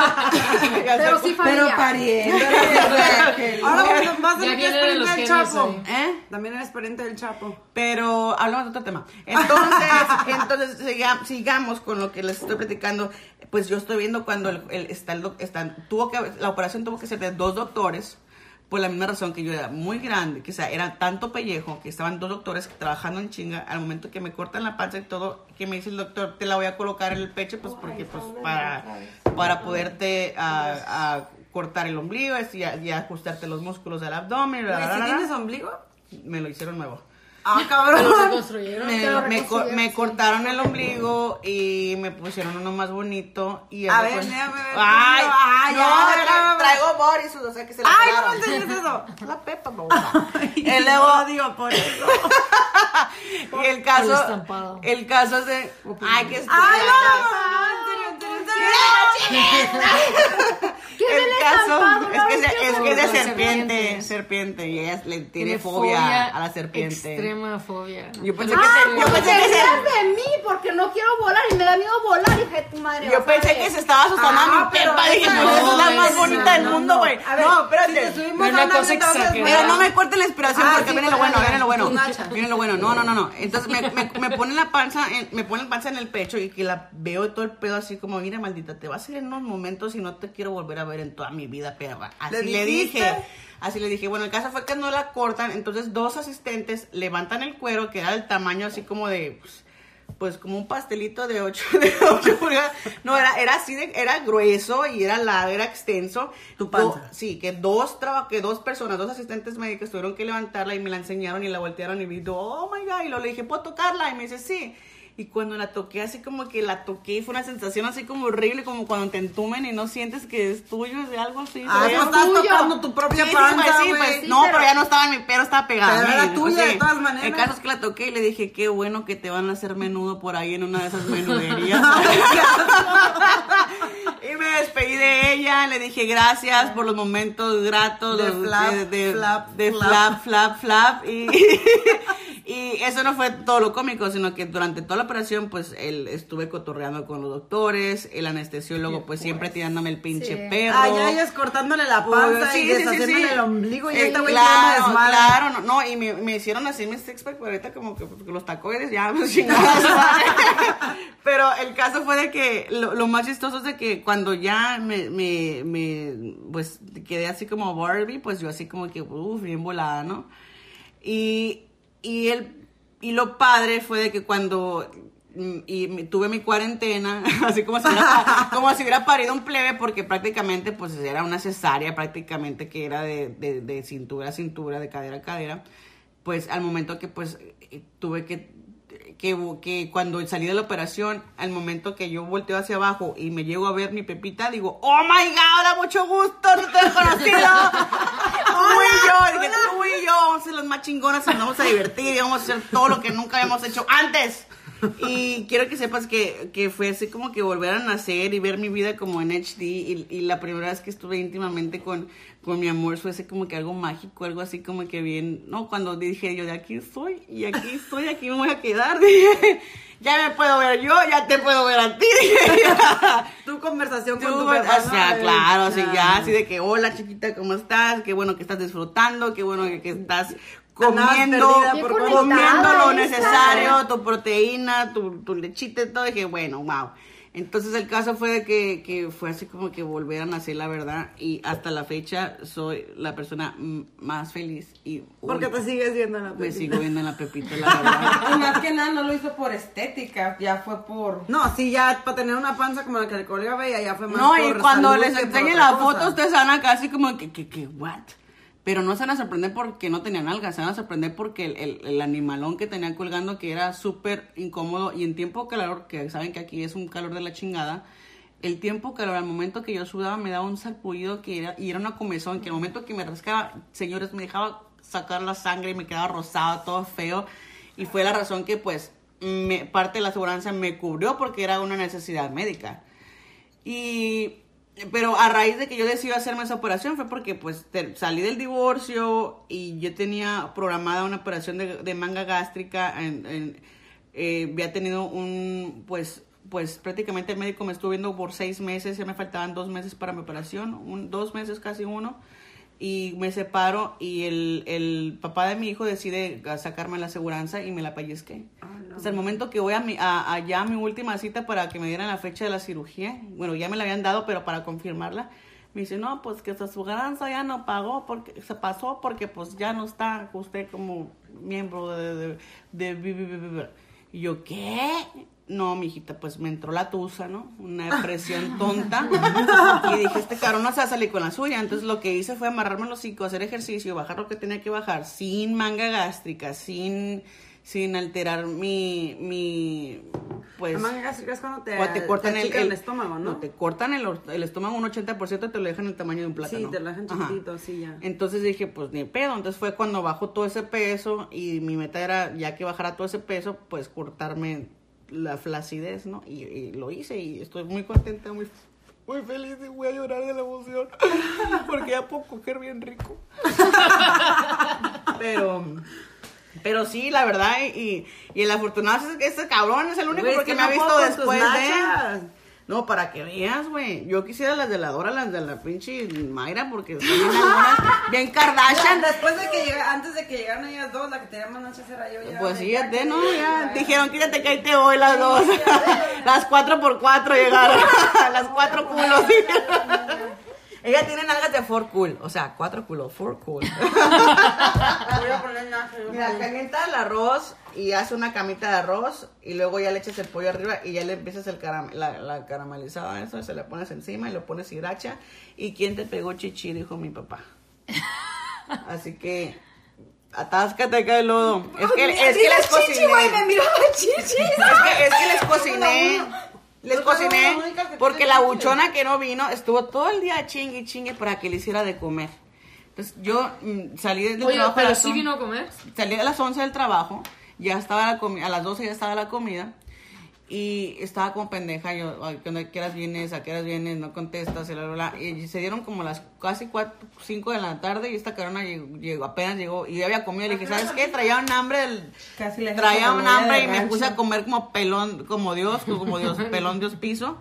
Pero pariente. Ahora vas- vas a ser pariente del Chapo. ¿Eh? También eres pariente del Chapo. Pero hablamos de otro tema. Entonces, entonces siga- sigamos con lo que les estoy platicando. Pues yo estoy viendo cuando el, el- está el está- tuvo que la operación tuvo que ser de dos doctores por la misma razón que yo era muy grande, que o sea, era tanto pellejo que estaban dos doctores trabajando en chinga al momento que me cortan la panza y todo, que me dice el doctor, te la voy a colocar en el pecho pues porque pues para para poderte ah, ah, cortar el ombligo y, y ajustarte los músculos del abdomen, ¿sí bla, tienes ombligo? me lo hicieron nuevo. Ah, cabrón. Me, me co- me cortaron el ombligo y me pusieron uno más bonito. Y A ver, déjame ver. Ay, Ay, no, ya, tra- traigo Boris, o sea que se Ay, no me enseñes eso. La pepa. Y Y luego, digo por eso. y el El caso, el caso es de, ay, que Ay, no, el el caso es que, No, es, ¿qué es que es de serpiente, serpientes. serpiente, y ella le tiene, Tiene fobia, a la serpiente. Extrema fobia. Yo pensé Pero que Ah, se- yo porque pensé que se- de mí porque no quiero volar y me da miedo volar, hija de tu madre. Yo pensé que se estaba asustando Ah, a mi pero pepa. Dije, no, no, es la más esa bonita del no, mundo, no. güey. A ver, No, si espérate. te subimos Pero una cosa exagerada. Pero no me corte la inspiración Ah, porque sí, viene lo pues, bueno, viene lo bueno. Viene lo bueno. No, no, no, no. Entonces me, me, me ponen la panza, en, me ponen panza en el pecho y que la veo todo el pedo así como, mira, maldita, te vas a ir en unos momentos y no te quiero volver a ver en toda mi vida, perra. Así ¿Le dije. Así le dije. Bueno, el caso fue que no la cortan, entonces dos asistentes levantan el cuero que era del tamaño así como de... pues, pues como un pastelito de 8 de ocho pulgadas. No, era, era así de, era grueso y era largo, era extenso. Tu panza. Do- sí, que dos traba- que dos personas, dos asistentes médicos tuvieron que levantarla y me la enseñaron y la voltearon y vi, oh my god, y luego le dije, ¿puedo tocarla? Y me dice, sí. Y cuando la toqué, así como que la toqué, fue una sensación así como horrible, como cuando te entumen y no sientes que es tuyo, es de algo así. Ah, tú estás tuyo. tocando tu propia sí, panza, pues, sí, pues, Sí, no, pero- pero ya no estaba en mi pero estaba pegada. Pero era a mí, tuya, sí. de todas maneras. El caso es que la toqué y le dije, qué bueno que te van a hacer menudo por ahí en una de esas menuderías. y me despedí de ella, le dije gracias por los momentos gratos De los- flap, de, de- flap, de flap. flap, flap, flap, y, Y eso no fue todo lo cómico, sino que durante toda la operación, pues, él estuve cotorreando con los doctores, el anestesiólogo, pues, siempre tirándome el pinche Sí. perro. Ah, ya ellos cortándole la panza Sí, y sí, el ombligo y Eh, esta güey claro, claro, no, no, y me, me hicieron así mis six pack, pero ahorita como que, que los tacoides ya, pues, chingadas, madre. Pero el caso fue de que lo, lo más chistoso es de que cuando ya me, me, me, pues, quedé así como Barbie, pues yo así como que, uff, bien volada, ¿no? Y, y el, y lo padre fue de que cuando mm, y me- tuve mi cuarentena, así como si, hubiera, como si hubiera parido un plebe, porque prácticamente pues era una cesárea, prácticamente que era de, de, de cintura a cintura, de cadera a cadera, pues al momento que pues eh, tuve que, que, que cuando salí de la operación, al momento que yo volteo hacia abajo y me llego a ver mi Pepita, digo, oh my god, hola, mucho gusto, no te he conocido. Tú y yo, tú y yo vamos a ser las más chingonas y nos vamos a divertir y vamos a hacer todo lo que nunca habíamos hecho antes. Y quiero que sepas que, que fue así como que volver a nacer y ver mi vida como en HD. Y, y la primera vez que estuve íntimamente con, con mi amor fue así como que algo mágico, algo así como que bien. No, cuando dije yo de aquí soy y aquí estoy, aquí me voy a quedar. Dije, ya me puedo ver yo, ya te puedo ver a ti. Tu conversación con Tú, tu o papá. ¿no? sea, claro, así ya. ya, así de que, hola chiquita, ¿cómo estás? Qué bueno que estás disfrutando, qué bueno que, que estás comiendo, por comiendo lo esa. necesario, tu proteína, tu, tu lechita y todo, dije, bueno, wow. Entonces el caso fue de que, que fue así como que volver a nacer, la verdad, y hasta la fecha soy la persona más feliz y Porque te sigues viendo en la me película. sigo viendo en la pepita, la verdad. Y más que nada no lo hizo por estética, ya fue por... No, sí, ya para tener una panza como la que el colega veía, ya fue más No, y por cuando salud les enseñen otra la cosa. foto, ustedes van a quedar así como que, que, que, what? Pero no se van a sorprender porque no tenían algas, se van a sorprender porque el, el, animalón que tenía colgando, que era súper incómodo, y en tiempo calor, que saben que aquí es un calor de la chingada, el tiempo calor, al momento que yo sudaba, me daba un sarpullido que era, y era una comezón, que al momento que me rascaba, señores, me dejaba sacar la sangre y me quedaba rosado, todo feo, y fue la razón que, pues, parte de la aseguranza me cubrió porque era una necesidad médica. Y, pero a raíz de que yo decidí hacerme esa operación fue porque pues te- salí del divorcio y yo tenía programada una operación de, de manga gástrica. En, eh, había tenido un, pues, pues prácticamente el médico me estuvo viendo por seis meses, ya me faltaban dos meses para mi operación, un, dos meses casi uno. Y me separo y el, el papá de mi hijo decide sacarme la aseguranza y me la pellizqué. Hasta el momento que voy a, mi, a, allá a mi última cita para que me dieran la fecha de la cirugía, bueno, ya me la habían dado, pero para confirmarla, me dice, no, pues que su aseguranza ya no pagó, porque se pasó porque pues ya no está usted como miembro de... de, de- de- de- de- de". Y yo, ¿qué? No, mijita, pues me entró la tusa, ¿no? Una depresión tonta. Y dije, este cabrón no se va a salir con la suya. Entonces lo que hice fue amarrarme los hocico, hacer ejercicio, bajar lo que tenía que bajar, sin manga gástrica, sin, sin alterar mi, mi, pues... La manga gástrica es cuando te, te cortan el, achican el- el estómago, ¿no? te cortan el, estómago un 80% y te lo dejan el tamaño de un plátano. Sí, te lo dejan Ajá. chiquitito, sí, ya. Entonces dije, pues ni pedo. Entonces fue cuando bajó todo ese peso y mi meta era, ya que bajara todo ese peso, pues cortarme la flacidez, ¿no? Y, y lo hice y estoy muy contenta, muy, muy feliz y voy a llorar de la emoción porque ya puedo coger bien rico. Pero... Pero sí, la verdad, y, y el afortunado es que este cabrón es el único porque que me ha visto después de... No, para que veas, güey. Yo quisiera las de la Dora, las de la pinche Mayra, porque son bien algunas, bien Kardashian. Después de que llega, antes de que llegaran ellas dos, la que tenía más nachas era yo. ya Pues me- sí, ya te, ¿no? Ya dijeron, quítate que ahí te voy las dos. Las cuatro por cuatro llegaron. Las cuatro culos. Ella tiene nalgas de four cool. O sea, cuatro culos, four cool. Voy a poner. Mira, calienta el arroz y hace una camita de arroz y luego ya le echas el pollo arriba y ya le empiezas el caram la, la caramelizada eso, se le pones encima y le pones sriracha. ¿Y quién te pegó chichi? Dijo mi papá. Así que atáscate acá el lodo. Es que, es que les cociné. Es que, es que les cociné. Les Yo soy cociné porque la buchona que no vino estuvo todo el día chingue y chingue para que le hiciera de comer. Entonces yo mm, salí del Oye, trabajo pero las sí vino a comer. salí a las 11 del trabajo, ya estaba la comi- a las 12 ya estaba la comida Y estaba como pendeja, yo, "Ay, ¿qué onda? ¿A qué horas vienes? ¿A qué horas vienes? No contestas, y, bla, bla, bla. y se dieron como las casi 5 de la tarde y esta carona llegó, llegó- apenas llegó y yo había comido. Le dije, ¿sabes qué? Traía un hambre, del- Casi le traía un hambre y me puse a comer como pelón, como Dios, como Dios, pelón Dios piso.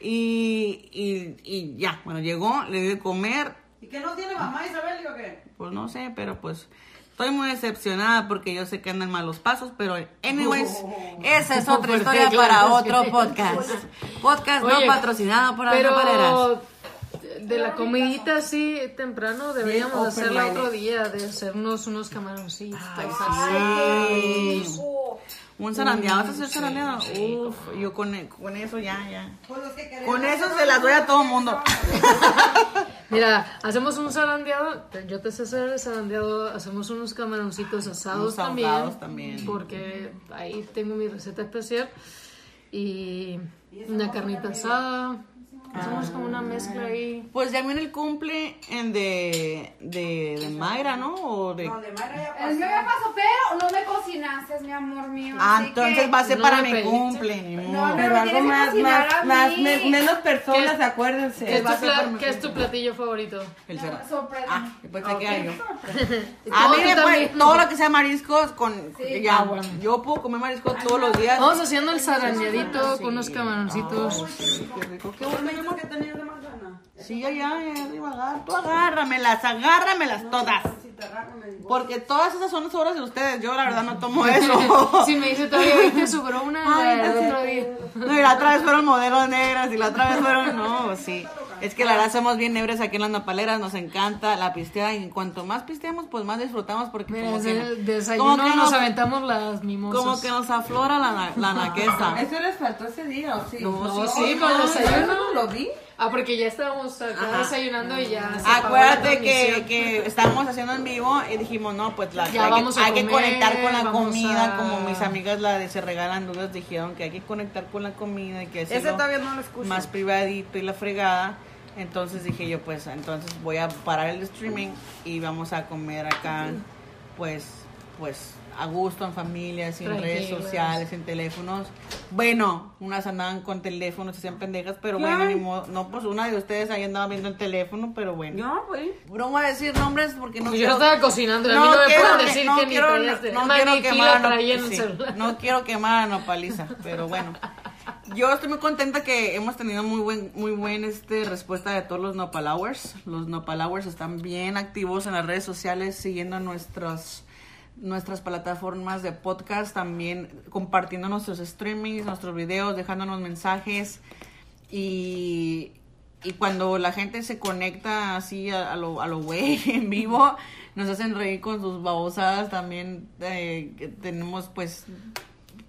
Y, y, y ya, bueno, llegó, le di de comer, ¿Y qué no tiene mamá Isabel qué? pues no sé, pero pues estoy muy decepcionada porque yo sé que andan malos pasos, pero anyways, esa es otra historia para otro podcast. Podcast Oye, no patrocinado por Pero Paleras. De la comidita así temprano deberíamos hacerla otro día, de hacernos unos camaroncitos. Sí. Un zarandeado, ¿vas a hacer zarandeado? Uf, yo con, con eso ya, ya. Con eso se las doy a todo mundo. Mira, hacemos un zarandeado, yo te sé hacer el zarandeado, hacemos unos camaroncitos asados Unos también, también. porque ahí tengo mi receta especial y una carnita asada, hacemos como una mezcla ahí. Pues ya viene el cumple en de, de, de Mayra, ¿no? O de... El mío ya pasó, pero no me cocinaste, mi amor mío. Ah, así entonces que- va a ser no para mi cumple, ni modo. No, Pero me algo que más, más, más, me- menos personas, ¿Qué- acuérdense. ¿Qué es, tu va a ser pla- por mi qué es tu platillo favorito? El. Sorpresa. Ah, después te queda yo. A mí me puede, todo lo que sea mariscos con Sí. ya, Ah, bueno. yo puedo comer mariscos todos los días. Vamos haciendo el zarandeadito con unos camaroncitos. Sí, qué rico. Qué bueno, amor. que tenías de manzana? Sí, ya, ya, ya, arriba, agar- tú agárramelas, agárramelas todas. Porque todas esas son las obras de ustedes. Yo la verdad no tomo eso. Si me dice todavía, "Ay, te sobró una Ay, sí. otro día. No, y la otra vez fueron modelos negras y la otra vez fueron. No, sí. Es que la verdad somos bien nebres aquí en las nopaleras, nos encanta la pisteada y cuanto más pisteamos, pues más disfrutamos porque Mira, como que, el desayuno como que nos aventamos las mimosas. como que nos aflora la, la naqueza. ¿Eso les faltó ese día o sí? No, sí, sí, con el desayuno. ¿Lo vi? Ah, porque ya estábamos acá Ajá. desayunando y ya se Acuérdate que, que estábamos haciendo en vivo y dijimos, no, pues la, Ya hay, vamos que, a hay que comer, conectar con la comida, a- como mis amigas la de Se Regalan Dudas dijeron que hay que conectar con la comida y que Ese todavía no lo escucho. más privadito y la fregada. Entonces dije yo, pues entonces voy a parar el streaming y vamos a comer acá, pues, pues a gusto, en familia, sin redes sociales, sin teléfonos. Bueno, unas andaban con teléfonos, se hacían pendejas, pero bueno, ni modo. No, pues una de ustedes ahí andaba viendo el teléfono, pero bueno. Yo, güey. No voy a decir nombres porque no yo quiero... estaba cocinando, a mí no me quiero pueden que- decir no que ni no quiero quemar no- sí, no quiero quemar a Nopaliza, pero bueno. Yo estoy muy contenta que hemos tenido muy buen, muy buen este respuesta de todos los Nopalowers. Los Nopalowers están bien activos en las redes sociales, siguiendo nuestros nuestras plataformas de podcast, también compartiendo nuestros streamings, nuestros videos, dejándonos mensajes. Y, y cuando la gente se conecta así a, a lo a lo güey en vivo, nos hacen reír con sus babosadas también eh, tenemos pues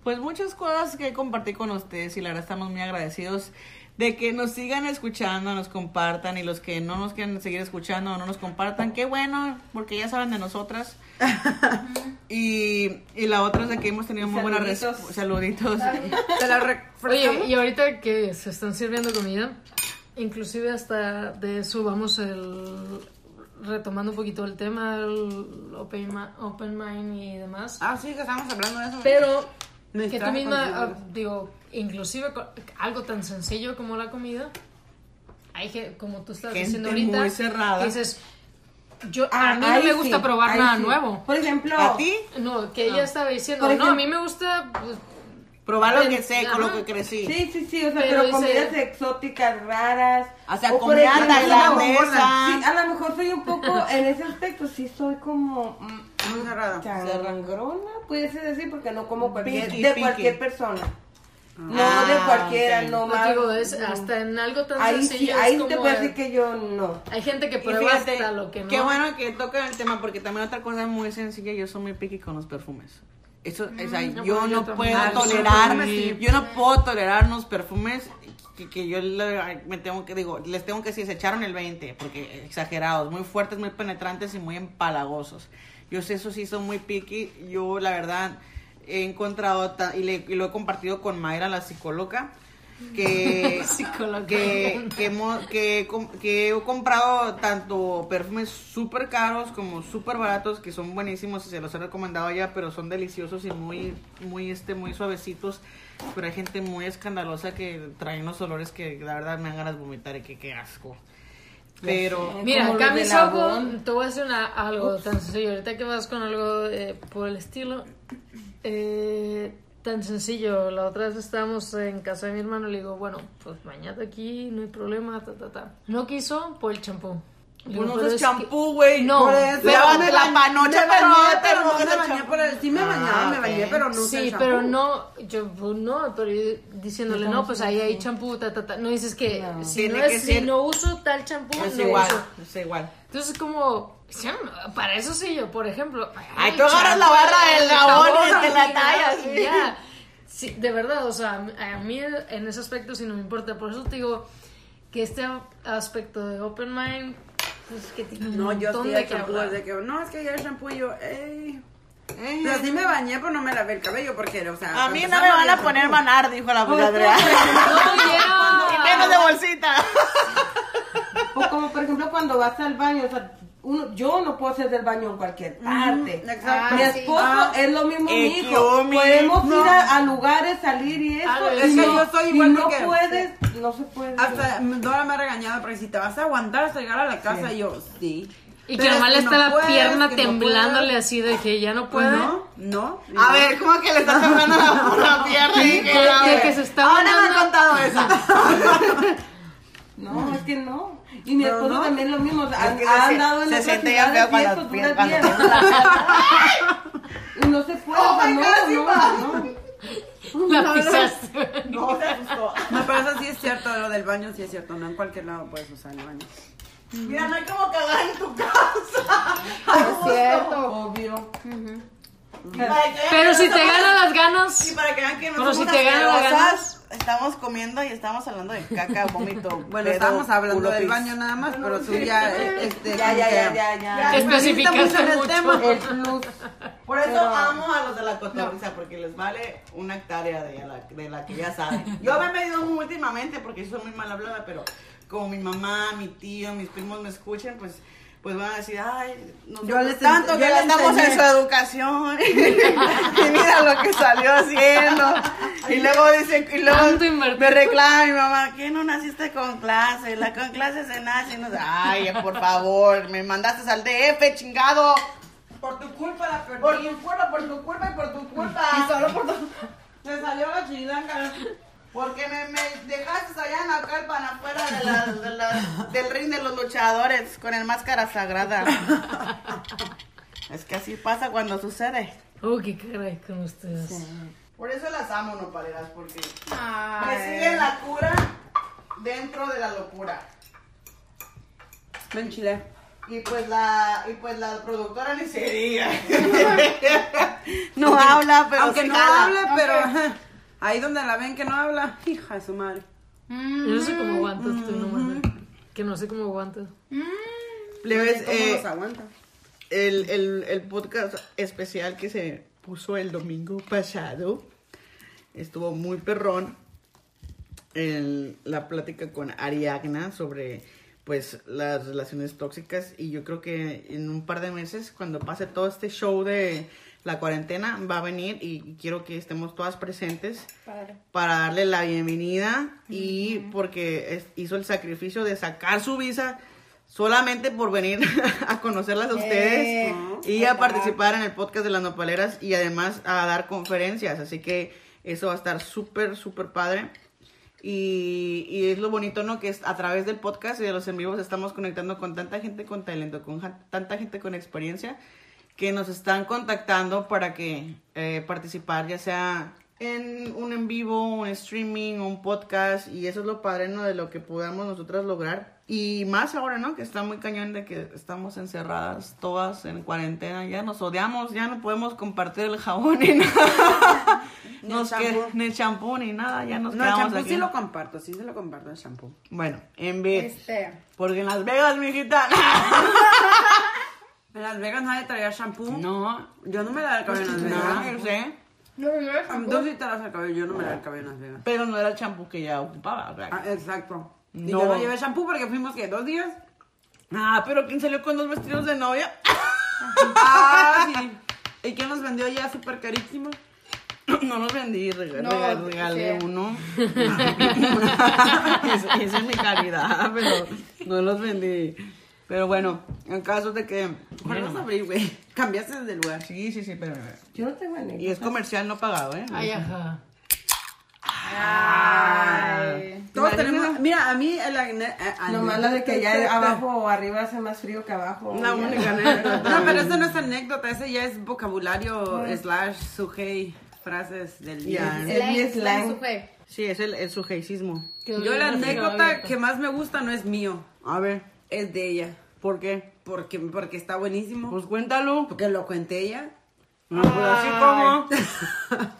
pues muchas cosas que compartir con ustedes y la verdad estamos muy agradecidos de que nos sigan escuchando, nos compartan y los que no nos quieren seguir escuchando o no nos compartan, qué bueno, porque ya saben de nosotras. y, y la otra es de que hemos tenido muy buenas res- Saluditos. la. Oye, y ahorita que se están sirviendo comida, inclusive hasta de eso vamos el retomando un poquito el tema, el open, open mind y demás. Ah, sí, que estamos hablando de eso. Pero Que tú misma, ah, digo, inclusive algo tan sencillo como la comida, hay que, como tú estás Gente diciendo ahorita, muy cerrada. que dices, yo, Ah, a mí no me sí, gusta probar nada sí. nuevo. Por ejemplo, ¿A ti? No, que ella estaba diciendo, Por no, a ejemplo- mí me gusta, pues, Probar lo que sé, con lo que crecí. Sí, sí, sí, o sea, Pero pero, dice- comidas exóticas, raras. O sea, comida ejemplo, tailandesa. Sí, a lo mejor soy un poco, en ese aspecto, sí soy como... mm, Muy cerrada. Sangrona, puede ser decir, porque no como cualquier, Piqui, de piqui. cualquier persona. No Ah, de cualquiera, ok. no más. digo, es hasta en algo tan Ahí sencillo sí, es ahí te como puedo el- decir que yo no. Hay gente que prueba fíjate, hasta lo que no. Qué bueno que toca el tema porque también otra cosa muy sencilla, yo soy muy picky con los perfumes. Eso, o sea, no, yo yo no también. puedo Ah, tolerar, sí. yo no puedo tolerar unos perfumes que, que yo le- me tengo que digo, les tengo que decir, se echaron el 20, porque exagerados, muy fuertes, muy penetrantes y muy empalagosos. Yo sé, eso sí son muy picky. Yo la verdad he encontrado y, le- y lo he compartido con Mayra, la psicóloga. que, Psicóloga. que, que, hemos- que que he comprado tanto perfumes súper caros como súper baratos que son buenísimos y se los he recomendado ya, pero son deliciosos y muy, muy, este, muy suavecitos. Pero hay gente muy escandalosa que trae unos olores que la verdad me dan ganas de vomitar y que qué asco. Pero Mira, acá los mi de soco, Labón. te voy a decir una- algo tan sencillo. Ahorita que vas con algo eh, por el estilo, eh, tan sencillo. La otra vez estábamos en casa de mi hermano y le digo, bueno, pues bañate aquí, no hay problema, ta, ta, ta. No quiso por el champú. Pues no "Pero es que- champú, güey. No, Por eso. pero- la panocha, me bañé, pero pero no no usas me bañé por el... Sí me bañaba, Ah, me bañé, pero no usé Sí, pero no, yo pues, no, pero yo diciéndole, no, pues ahí hay champú, ta, ta, ta. No dices que si, no si no uso tal champú, Es no igual, uso. es igual. Entonces, como, sí, para eso sí, yo, por ejemplo. Ay, tú agarras la barra del jabón y te la tallas, ya. Sí, de verdad, o sea, a mí en ese aspecto sí no me importa. Por eso te digo que este aspecto de Open Mind, pues que tiene un No, yo sí de el que shampoo, hablar. de que no, es que ya el shampoo yo, ey. Pero sí me bañé, pero no me lavé el cabello porque, o sea. A mí no me van a poner manar, dijo la Andrea. No. Y menos de bolsita. O como por ejemplo cuando vas al baño, o sea, uno, yo no puedo hacer del baño en cualquier parte. exacto. Mi sí. esposo Ah, es lo mismo eh, mi hijo. mi- Podemos no. ir a, a lugares, salir y eso. Y es que no, yo soy y igual no de que- puedes, no se puede. Hasta Dora me ha regañado porque si te vas a aguantar hasta llegar a la casa, y yo, sí. Y que Pero nomás es le que está no la puedes, pierna no temblándole puedes. así de que ya no puede. no, no. A ver, ¿cómo que le estás tocando la, la pierna? y que, ver. que se está Ahora me han contado esa. No, es que no. Y mi Pero esposo no. también lo mismo. o sea, Es han, que ha se- andado en se siente ya ciudades feo y cuando Y no se puede, Oh o sea, my no, God, no, no. La pisaste. No, se asustó. No, pero eso sí es cierto, lo del baño sí es cierto, no en cualquier lado puedes usar el baño. Mira, no hay como cagar en tu casa. Es cierto. Obvio. Que vean Pero que si no te ganan las ganas. Y para que vean que no Pero somos si te ganan las asquerosas, estamos comiendo y estamos hablando de caca, vómito. Bueno, pedo, estábamos hablando culo, del baño nada más, pero tú ya, eh, este, Ya, ya, ya, ya, ya. Especificaste mucho en el mucho. tema. El plus. Por eso amo a los de la cotorriza, porque les vale una hectárea de la, de la que ya saben. Yo me he medido muy últimamente porque soy muy mal hablada, pero como mi mamá, mi tío, mis primos me escuchan, pues pues van a decir, ay, nosotros tanto que yo les gastamos en su educación y mira lo que salió haciendo. Y luego dicen y luego me reclama mi mamá que no naciste con clase la con clase se nace y no ay por favor me mandaste al DF chingado Por tu culpa la perdí. por tu culpa, por tu culpa y por tu culpa. Y solo por tu... Me salió la chilanga. Porque me, me dejaste allá en la carpa afuera de la, de la- del ring de los luchadores con el máscara sagrada. Es que así pasa cuando sucede. Oh, qué caray con ustedes. Por eso las amo, nopaleras, porque me Ay. siguen la cura dentro de la locura. Ven, chile. Y pues la, y pues la productora ni se diga. no habla, pero Aunque sí no hable, pero ahí donde la ven que no habla, hija de su madre. Yo no sé cómo aguantas tú, no mames. Que no sé cómo aguantas. Plebes, ¿Cómo eh, los aguanta? el, el, el podcast especial que se puso el domingo pasado estuvo muy perrón. El- la plática con Ariagna sobre pues las relaciones tóxicas y yo creo que en un par de meses cuando pase todo este show de la cuarentena va a venir y quiero que estemos todas presentes para darle la bienvenida y porque es- hizo el sacrificio de sacar su visa solamente por venir a conocerlas a ustedes y a participar en el podcast de las nopaleras y además a dar conferencias. Así que eso va a estar súper, súper padre. Y, y es lo bonito, ¿no? Que es a través del podcast y de los en vivos estamos conectando con tanta gente con talento, con tanta gente con experiencia que nos están contactando para que eh, participar, ya sea en un en vivo, un streaming, un podcast, y eso es lo padre, ¿no? De lo que podamos nosotras lograr. Y más ahora, ¿no? Que está muy cañón de que estamos encerradas todas en cuarentena, ya nos odiamos, ya no podemos compartir el jabón ni nada. Ni el Nos ni el champú ni nada, ya nos No, el quedamos champú aquí. sí lo comparto, sí se lo comparto el champú. Bueno, en vez. Este. Porque en Las Vegas, mijita. En Las Vegas nadie traía champú. no, Yo no me la acabé en Las no, Vegas. yo sé. Tú sí te lavas el cabello, yo no me lavo el cabello en Las Vegas. Pero no era el champú que ella ocupaba. sea. Ah, exacto. Y No. yo no llevé shampoo porque fuimos, que ¿Dos días? Ah, pero ¿quién salió con dos vestidos de novia? Ah, sí. ¿Y quién nos vendió ya súper carísimo? No los vendí, rega- No, rega- regalé sí. uno. hice, hice mi caridad, pero no los vendí. Pero bueno, en caso de que... ¿Cuál vas a abrir, güey? Cambiaste de lugar. Sí, sí, sí, pero... Yo no tengo anécdota. Y es comercial no pagado, ¿eh? Ay, ajá. Todos Imagínate. tenemos... Mira, a mí el eh, Nomás la de que ya abajo o arriba hace más frío que abajo. Una Ya. única anécdota. No, pero eso no es anécdota, ese ya es vocabulario slash sujei, frases del día. Es mi slang. Sí, es el, el sujecismo. Yo la anécdota que más me gusta no es mío, A ver, es de ella. ¿por qué? Porque, porque está buenísimo. Pues cuéntalo. Porque lo cuenté ella. No, pues así como...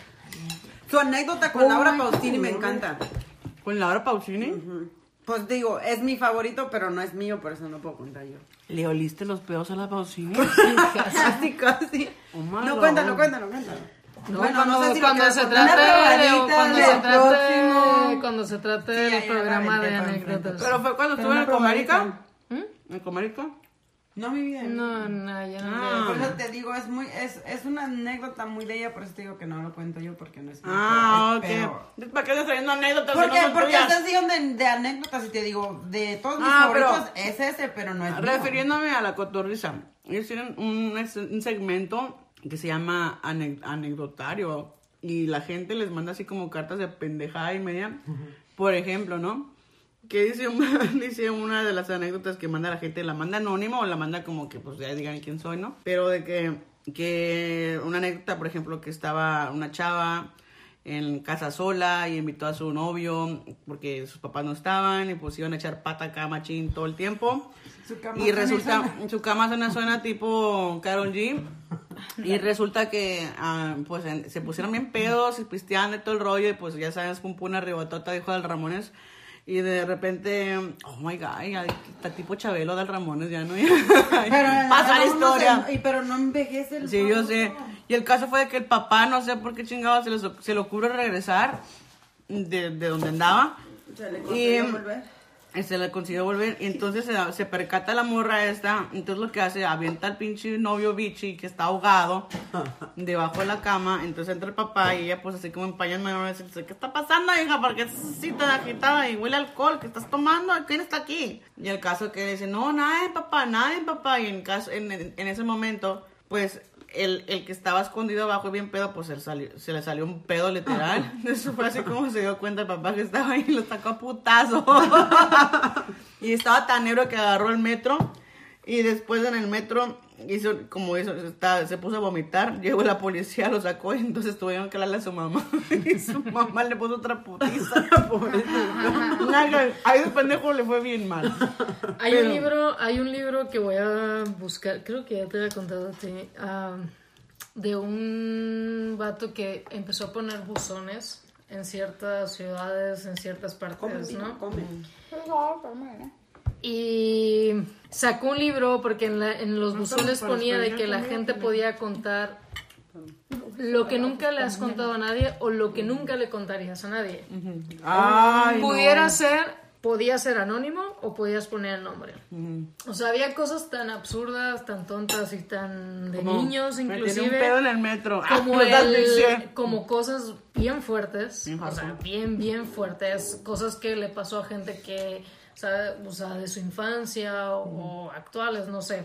Su anécdota con Laura Pausini me encanta. Con Laura Pausini. Pues digo, es mi favorito, pero no es mío, por eso no puedo contar yo. ¿Le oliste los pedos a la Pausini? Casi, casi. Oh no, cuéntalo, cuéntalo, cuéntalo. No, Bueno, cuando, no sé si cuando se trate de, cuando del se trate, cuando se trate Sí, del ahí programa de anécdotas. Pero fue cuando estuve en el. Comérica. ¿En Comérica? No, mi vida. no, no, ya no. Ah. Por eso te digo, es muy, es, es una anécdota muy de ella, por eso te digo que no lo cuento yo porque no es mío. Ah, pero- ok. ¿Para qué estás trayendo anécdotas? si Porque, no son porque tuyas? estás diciendo de, de anécdotas y te digo, de todos mis Ah, pero- favoritos es ese, pero no es mío. Refiriéndome a la cotorriza, ellos tienen un, un segmento que se llama ane- anecdotario y la gente les manda así como cartas de pendejada y media. Por ejemplo, ¿no? Que dice, una- dice una de las anécdotas que manda la gente, la manda anónimo o la manda como que pues ya digan quién soy, ¿no? Pero de que, que una anécdota, por ejemplo, que estaba una chava en casa sola y invitó a su novio porque sus papás no estaban y pues iban a echar pata acá machín todo el tiempo. Su cama Y y resulta, suena. su cama suena, suena tipo Carol G. Y resulta que ah, pues en- se pusieron bien pedos y pisteaban de todo el rollo y pues ya sabes, pum pum una ribotota dijo del Ramones. Y de repente, oh my god, está tipo Chabelo del Ramones, ya no. Pero Pasa la historia. se- y pero no envejece el Sí, yo sé. Y el caso fue de que el papá, no sé por qué chingado se, les- se le ocurre regresar de, de donde andaba. Se le Y volver. Se le consiguió volver. Y entonces se, se percata la morra esta. Entonces lo que hace, avienta al pinche novio bichi que está ahogado debajo de la cama. Entonces entra el papá y ella, pues así como en paños menores, dice: ¿Qué está pasando, hija? Porque estás así tan agitada y huele alcohol. ¿Qué estás tomando? ¿Quién está aquí? Y el caso que dice: No, nadie, papá, nadie, papá. Y en, caso, en, en ese momento, pues el, el que estaba escondido abajo bien pedo, pues él salió- se le salió un pedo literal. Eso fue así como se dio cuenta el papá que estaba ahí y lo sacó a putazo. y estaba tan negro que agarró el metro y después en el metro hizo como eso, está- se puso a vomitar. Llegó la policía, lo sacó y entonces tuvieron que hablarle a su mamá. y su mamá le puso otra putiza. Ahí el pendejo le fue bien mal. Hay Pero- un libro, hay un libro que voy a buscar, creo que ya te había contado a ti, ah, de un vato que empezó a poner buzones en ciertas ciudades, en ciertas partes, ¿no? Y sacó un libro porque en, la- en los buzones ponía de que la gente podía contar lo que nunca le has contado a nadie o lo que nunca le contarías a nadie. Ay, no. Pudiera ser, podía ser anónimo o podías poner el nombre. O sea, había cosas tan absurdas, tan tontas y tan de Como, niños me inclusive. un pedo en el metro. Ah, como, lo el- como cosas bien fuertes, Bien o sea, bien, bien fuertes, cosas que le pasó a gente que, sabe, o sea, de su infancia o, o actuales, no sé.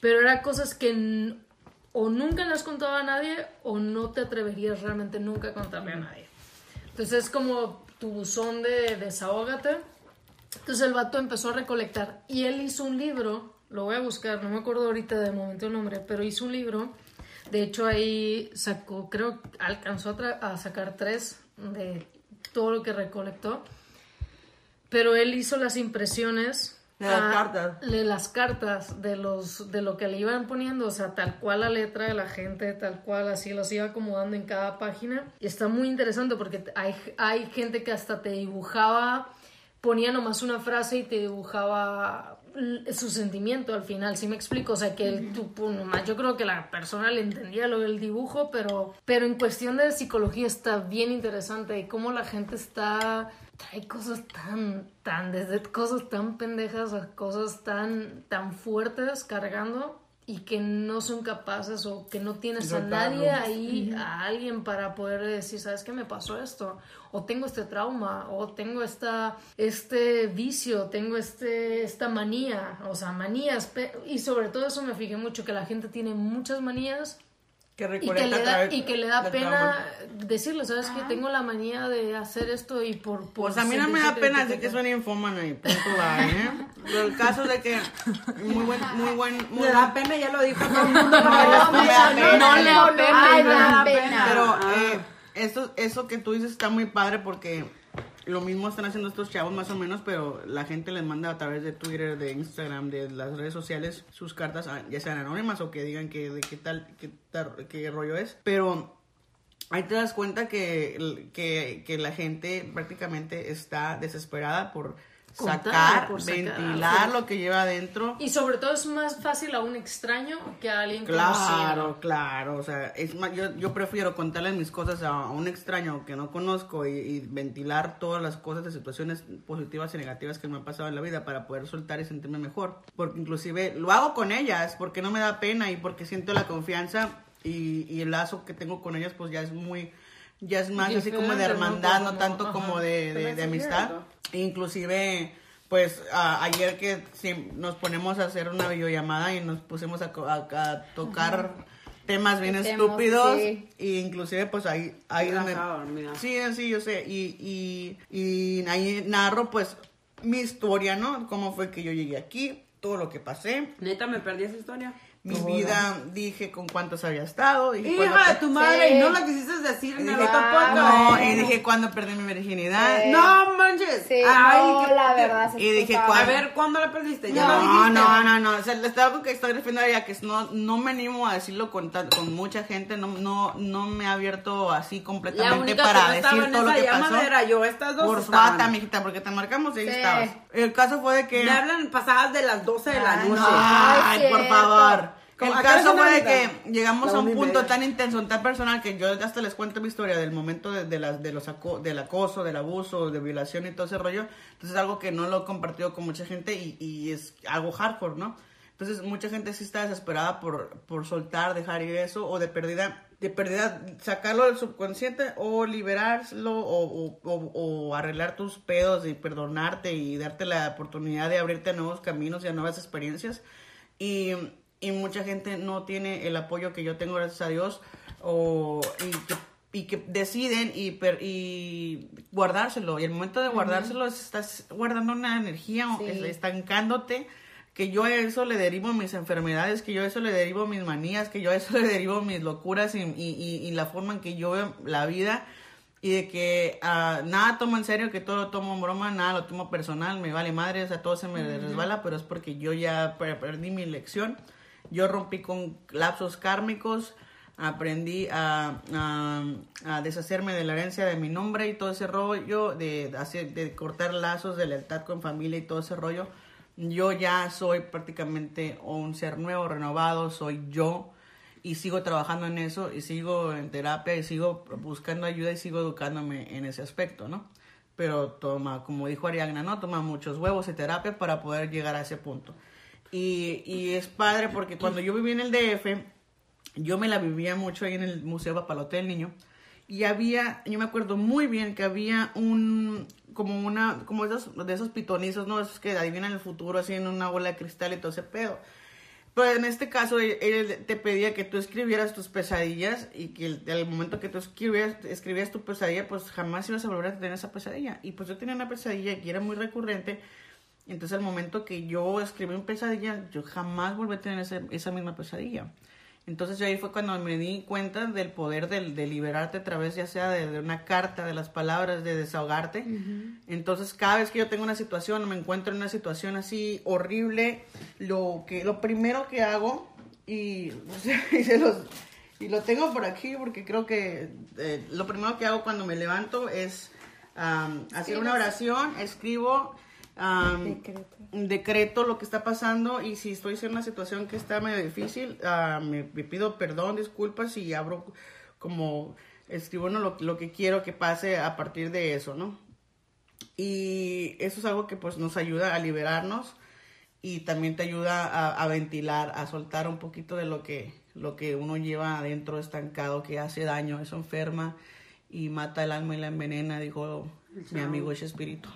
Pero eran cosas que o nunca le has contado a nadie o no te atreverías realmente nunca a contarle a nadie. Entonces es como tu buzón de desahógate. Entonces el vato empezó a recolectar y él hizo un libro, lo voy a buscar, no me acuerdo ahorita de momento el nombre, pero hizo un libro. De hecho ahí sacó, creo, alcanzó a, a sacar tres de todo lo que recolectó. Pero él hizo las impresiones De las cartas. de las cartas de los de lo que le iban poniendo, o sea, tal cual la letra de la gente, tal cual así los iba acomodando en cada página. Y está muy interesante porque hay, hay gente que hasta te dibujaba, ponía nomás una frase y te dibujaba su sentimiento al final, si me explico, o sea, que tú, pu- nomás yo creo que la persona le entendía lo del dibujo, pero, pero en cuestión de psicología está bien interesante y cómo la gente está trae cosas tan, tan, desde cosas tan pendejas a cosas tan, tan fuertes cargando y que no son capaces o que no tienes a nadie ahí, a alguien para poder decir, ¿sabes qué me pasó esto? O tengo este trauma, o tengo esta, este vicio, tengo este, esta manía, o sea, manías. Y sobre todo eso me fijé mucho, que la gente tiene muchas manías Que y que le da, y que le da pena trauma. decirle, ¿sabes qué? Tengo la manía de hacer esto y por... por Pues a mí no me da pena decir que soy ninfómana y punto bye, ¿eh? Pero el caso de que muy buen, muy buen, muy Le da pena, ya lo dijo todo el mundo. No, da pena. No le da pena, Ay, no me le da da pena. Pero Ah. eh, eso, eso que tú dices está muy padre porque lo mismo están haciendo estos chavos más o menos, pero la gente les manda a través de Twitter, de Instagram, de las redes sociales sus cartas, ah, ya sean anónimas o que digan que de qué tal, qué, rollo es. Pero ahí te das cuenta que, que, la gente prácticamente está desesperada por sacar, por sacar, ventilar sí. lo que lleva adentro. Y sobre todo es más fácil a un extraño que a alguien Claro, conocido. claro, o sea, es más, yo, yo prefiero contarle mis cosas a un extraño que no conozco y, y ventilar todas las cosas de situaciones positivas y negativas que me han pasado en la vida para poder soltar y sentirme mejor. Porque inclusive lo hago con ellas porque no me da pena y porque siento la confianza y, y el lazo que tengo con ellas pues ya es muy, ya es más así como de ¿no? hermandad, no Como- tanto ajá. como de, de- de amistad. Inclusive, pues a- ayer que nos ponemos a hacer una videollamada y nos pusimos a, co- a- a tocar temas bien estúpidos sí. y inclusive pues ahí ahí donde- sí sí yo sé. Y, y, y ahí narro pues mi historia no cómo fue que yo llegué aquí todo lo que pasé. Neta, me perdí esa historia. Mi vida dije con cuántos había estado dije Hija cuándo de tu madre, Sí. y no la quisiste decir en el dije, otro no y dije cuando perdí mi virginidad Sí. No manches. Sí, Ay, no, qué- la verdad. Y dije. ¿cuál? A ver, ¿cuándo la perdiste? Ya lo No, dijiste. no, no, no. O sea, es algo que estoy refiriendo a ella, que no, no me animo a decirlo con, tan- con mucha gente. No, no, no me ha abierto así completamente para que no estaba decir todo lo que llamada pasó. era yo. Estas dos Por estaban. fata, mijita, porque te marcamos y ahí Sí. estabas. El caso fue de que. Me hablan pasadas de las 12 de la Ay, noche. no. Ay, Ay, por favor. Como El caso fue de que llegamos a un punto tan intenso, tan personal, que yo hasta les cuento mi historia del momento de, de las, de los aco- del acoso, del abuso, de violación y todo ese rollo. Entonces es algo que no lo he compartido con mucha gente y, y es algo hardcore, ¿no? Entonces mucha gente sí está desesperada por, por soltar, dejar ir eso, o de pérdida, de pérdida, sacarlo del subconsciente o liberarlo o, o- o- o arreglar tus pedos y perdonarte y darte la oportunidad de abrirte a nuevos caminos y a nuevas experiencias. Y, y mucha gente no tiene el apoyo que yo tengo, gracias a Dios, o, y, que, y que deciden y, per- y guardárselo. Y el momento de guardárselo es- estás guardando una energía, es- estancándote, que yo a eso le derivo mis enfermedades, que yo a eso le derivo mis manías, que yo a eso le derivo mis locuras y, y- y- y la forma en que yo veo la vida. Y de que ah, nada tomo en serio, que todo lo tomo en broma, nada lo tomo personal, me vale madre, o sea, todo se me resbala, pero es porque yo ya per- perdí mi lección. Yo rompí con lapsos kármicos, aprendí a, a- deshacerme de la herencia de mi nombre y todo ese rollo, de, hacer, de cortar lazos de lealtad con familia y todo ese rollo. Yo ya soy prácticamente un ser nuevo, renovado, soy yo y sigo trabajando en eso y sigo en terapia y sigo buscando ayuda y sigo educándome en ese aspecto, ¿no? Pero toma, como dijo Ariagna, ¿no? Toma muchos huevos y terapia para poder llegar a ese punto. Y, y es padre porque cuando yo viví en el DF, yo me la vivía mucho ahí en el Museo Papalote del Niño. Y había, yo me acuerdo muy bien que había un, como una, como esos, de esos pitonizos, ¿no? Esos que adivinan el futuro así en una bola de cristal y todo ese pedo. Pero en este caso, él, te pedía que tú escribieras tus pesadillas y que el momento que tú escribías, escribías tu pesadilla, pues jamás ibas a volver a tener esa pesadilla. Y pues yo tenía una pesadilla que era muy recurrente. Entonces, al momento que yo escribí una pesadilla, yo jamás volví a tener ese- esa misma pesadilla. Entonces, ahí fue cuando me di cuenta del poder del- de, liberarte a través, ya sea de, de una carta, de las palabras, de desahogarte. Entonces, cada vez que yo tengo una situación, me encuentro en una situación así horrible, lo, que, lo primero que hago, y, y se los- y lo tengo por aquí porque creo que eh, lo primero que hago cuando me levanto es hacer una oración, escribo am, decreto lo que está pasando y si estoy en una situación que está medio difícil, me, me pido perdón, disculpas y abro como escribo ¿no? lo, lo que quiero que pase a partir de eso, ¿no? Y eso es algo que pues nos ayuda a liberarnos y también te ayuda a, a ventilar, a soltar un poquito de lo que, lo que uno lleva adentro estancado, que hace daño, eso enferma y mata el alma y la envenena, dijo mi amigo ese espíritu.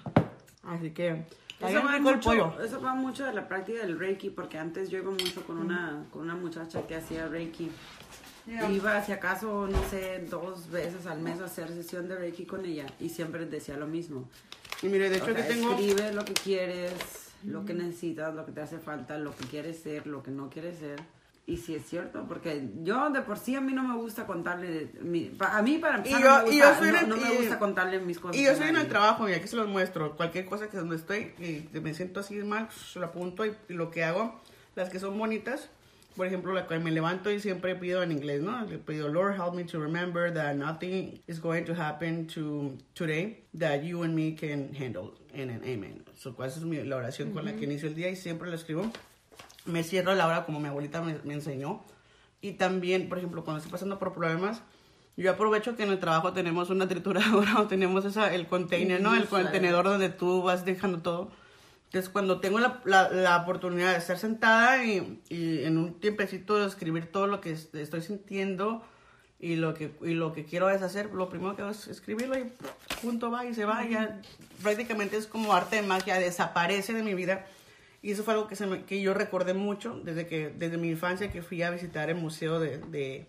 Así que Eso va, mucho, eso va mucho de la práctica del Reiki, porque antes yo iba mucho con una, con una muchacha que hacía Reiki. Iba, si acaso, no sé, dos veces al mes a hacer sesión de Reiki con ella y siempre decía lo mismo. Y mire, de hecho O sea, que tengo... Escribe lo que quieres, lo que necesitas, lo que te hace falta, lo que quieres ser, lo que no quieres ser. Y sí es cierto, porque yo de por sí a mí no me gusta contarle, mi- pa- a mí para empezar Y yo- no, me y yo gusta, soy en no- el- no me y- gusta contarle mis cosas. Y yo a estoy en el trabajo y aquí se los muestro. Cualquier cosa que donde estoy y me siento así mal, lo apunto y, y lo que hago, las que son bonitas, por ejemplo, la que me levanto y siempre pido en inglés, ¿no? Le pido, Lord, help me to remember that nothing is going to happen to today that you and me can handle. And an amen. So, ¿Cuál es mi, la oración con la que inicio el día? Y siempre lo escribo. Me cierro a la hora como mi abuelita me, me enseñó. Y también, por ejemplo, cuando estoy pasando por problemas, yo aprovecho que en el trabajo tenemos una trituradora o tenemos esa, el container, ¿no? El contenedor donde tú vas dejando todo. Entonces, cuando tengo la, la, la oportunidad de estar sentada y, y en un tiempecito de escribir todo lo que es- estoy sintiendo y lo que y lo que quiero es hacer, lo primero que hago es escribirlo y punto va y se va. y Ya prácticamente es como arte de magia, desaparece de mi vida. Y eso fue algo que, se me- que yo recordé mucho desde que desde mi infancia que fui a visitar el museo de, de-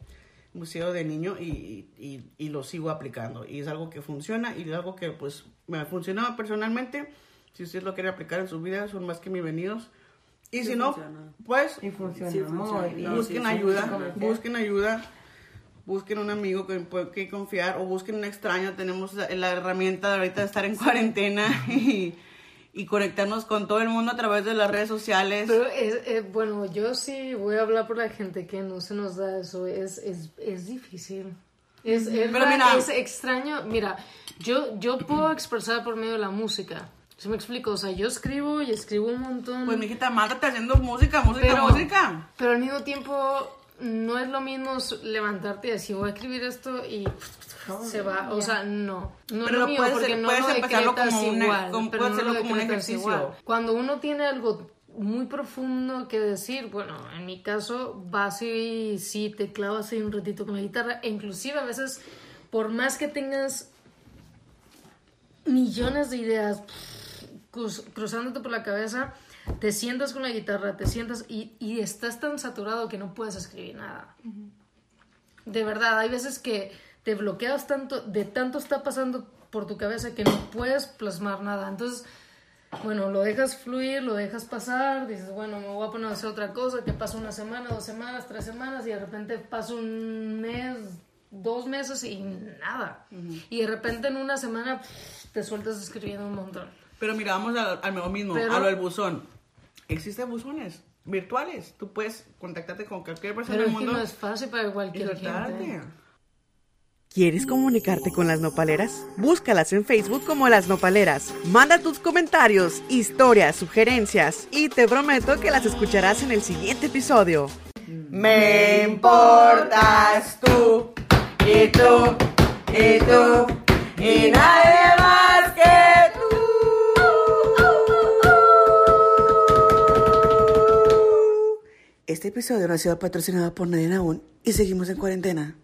museo de niño y, y, y lo sigo aplicando. Y es algo que funciona y es algo que pues me ha funcionado personalmente. Si ustedes lo quieren aplicar en su vida, son más que bienvenidos. Y Sí si no, funciona. pues Y funciona Sí, funciona. No, busquen sí, sí, ayuda, busquen ayuda, busquen un amigo que, que confiar o busquen un extraño. Tenemos la, la herramienta de ahorita de estar en cuarentena y, y conectarnos con todo el mundo a través de las redes sociales. Pero es, eh, bueno, yo sí voy a hablar por la gente que no se nos da eso. Es, es, es difícil. Es, es, Pero ra- mira- es extraño. Mira, yo, yo puedo expresar por medio de la música. ¿Se me explico? O sea, yo escribo y escribo un montón. Pues mijita, mátate haciendo música, música, pero, música. pero al mismo tiempo no es lo mismo levantarte y decir voy a escribir esto y se va. O sea, no. No Pero es lo mío puedes- porque no puedes lo empezarlo como un- igual. como- pero puedes no lo hacerlo como un ejercicio. igual. Cuando uno tiene algo muy profundo que decir, bueno, en mi caso vas y sí te clavas ahí un ratito con la guitarra e inclusive a veces por más que tengas millones de ideas cruz- cruzándote por la cabeza, te sientas con la guitarra, te sientas y, y estás tan saturado que no puedes escribir nada. De verdad, hay veces que te bloqueas tanto, de tanto está pasando por tu cabeza que no puedes plasmar nada. Entonces, bueno, lo dejas fluir, lo dejas pasar, dices, bueno, me voy a poner a hacer otra cosa, que pasa una semana, dos semanas, tres semanas y de repente pasa un mes, dos meses y nada. Y de repente en una semana te sueltas escribiendo un montón. Pero mira, vamos al, al mismo, Pero- a lo del buzón. Existen buzones virtuales. Tú puedes contactarte con cualquier persona Pero del mundo. no es fácil para cualquier gente. ¿Quieres comunicarte con las nopaleras? Búscalas en Facebook como las nopaleras. Manda tus comentarios, historias, sugerencias y te prometo que las escucharás en el siguiente episodio. Me importas tú y tú y tú y nadie más Este episodio no ha sido patrocinado por nadie aún y seguimos en cuarentena.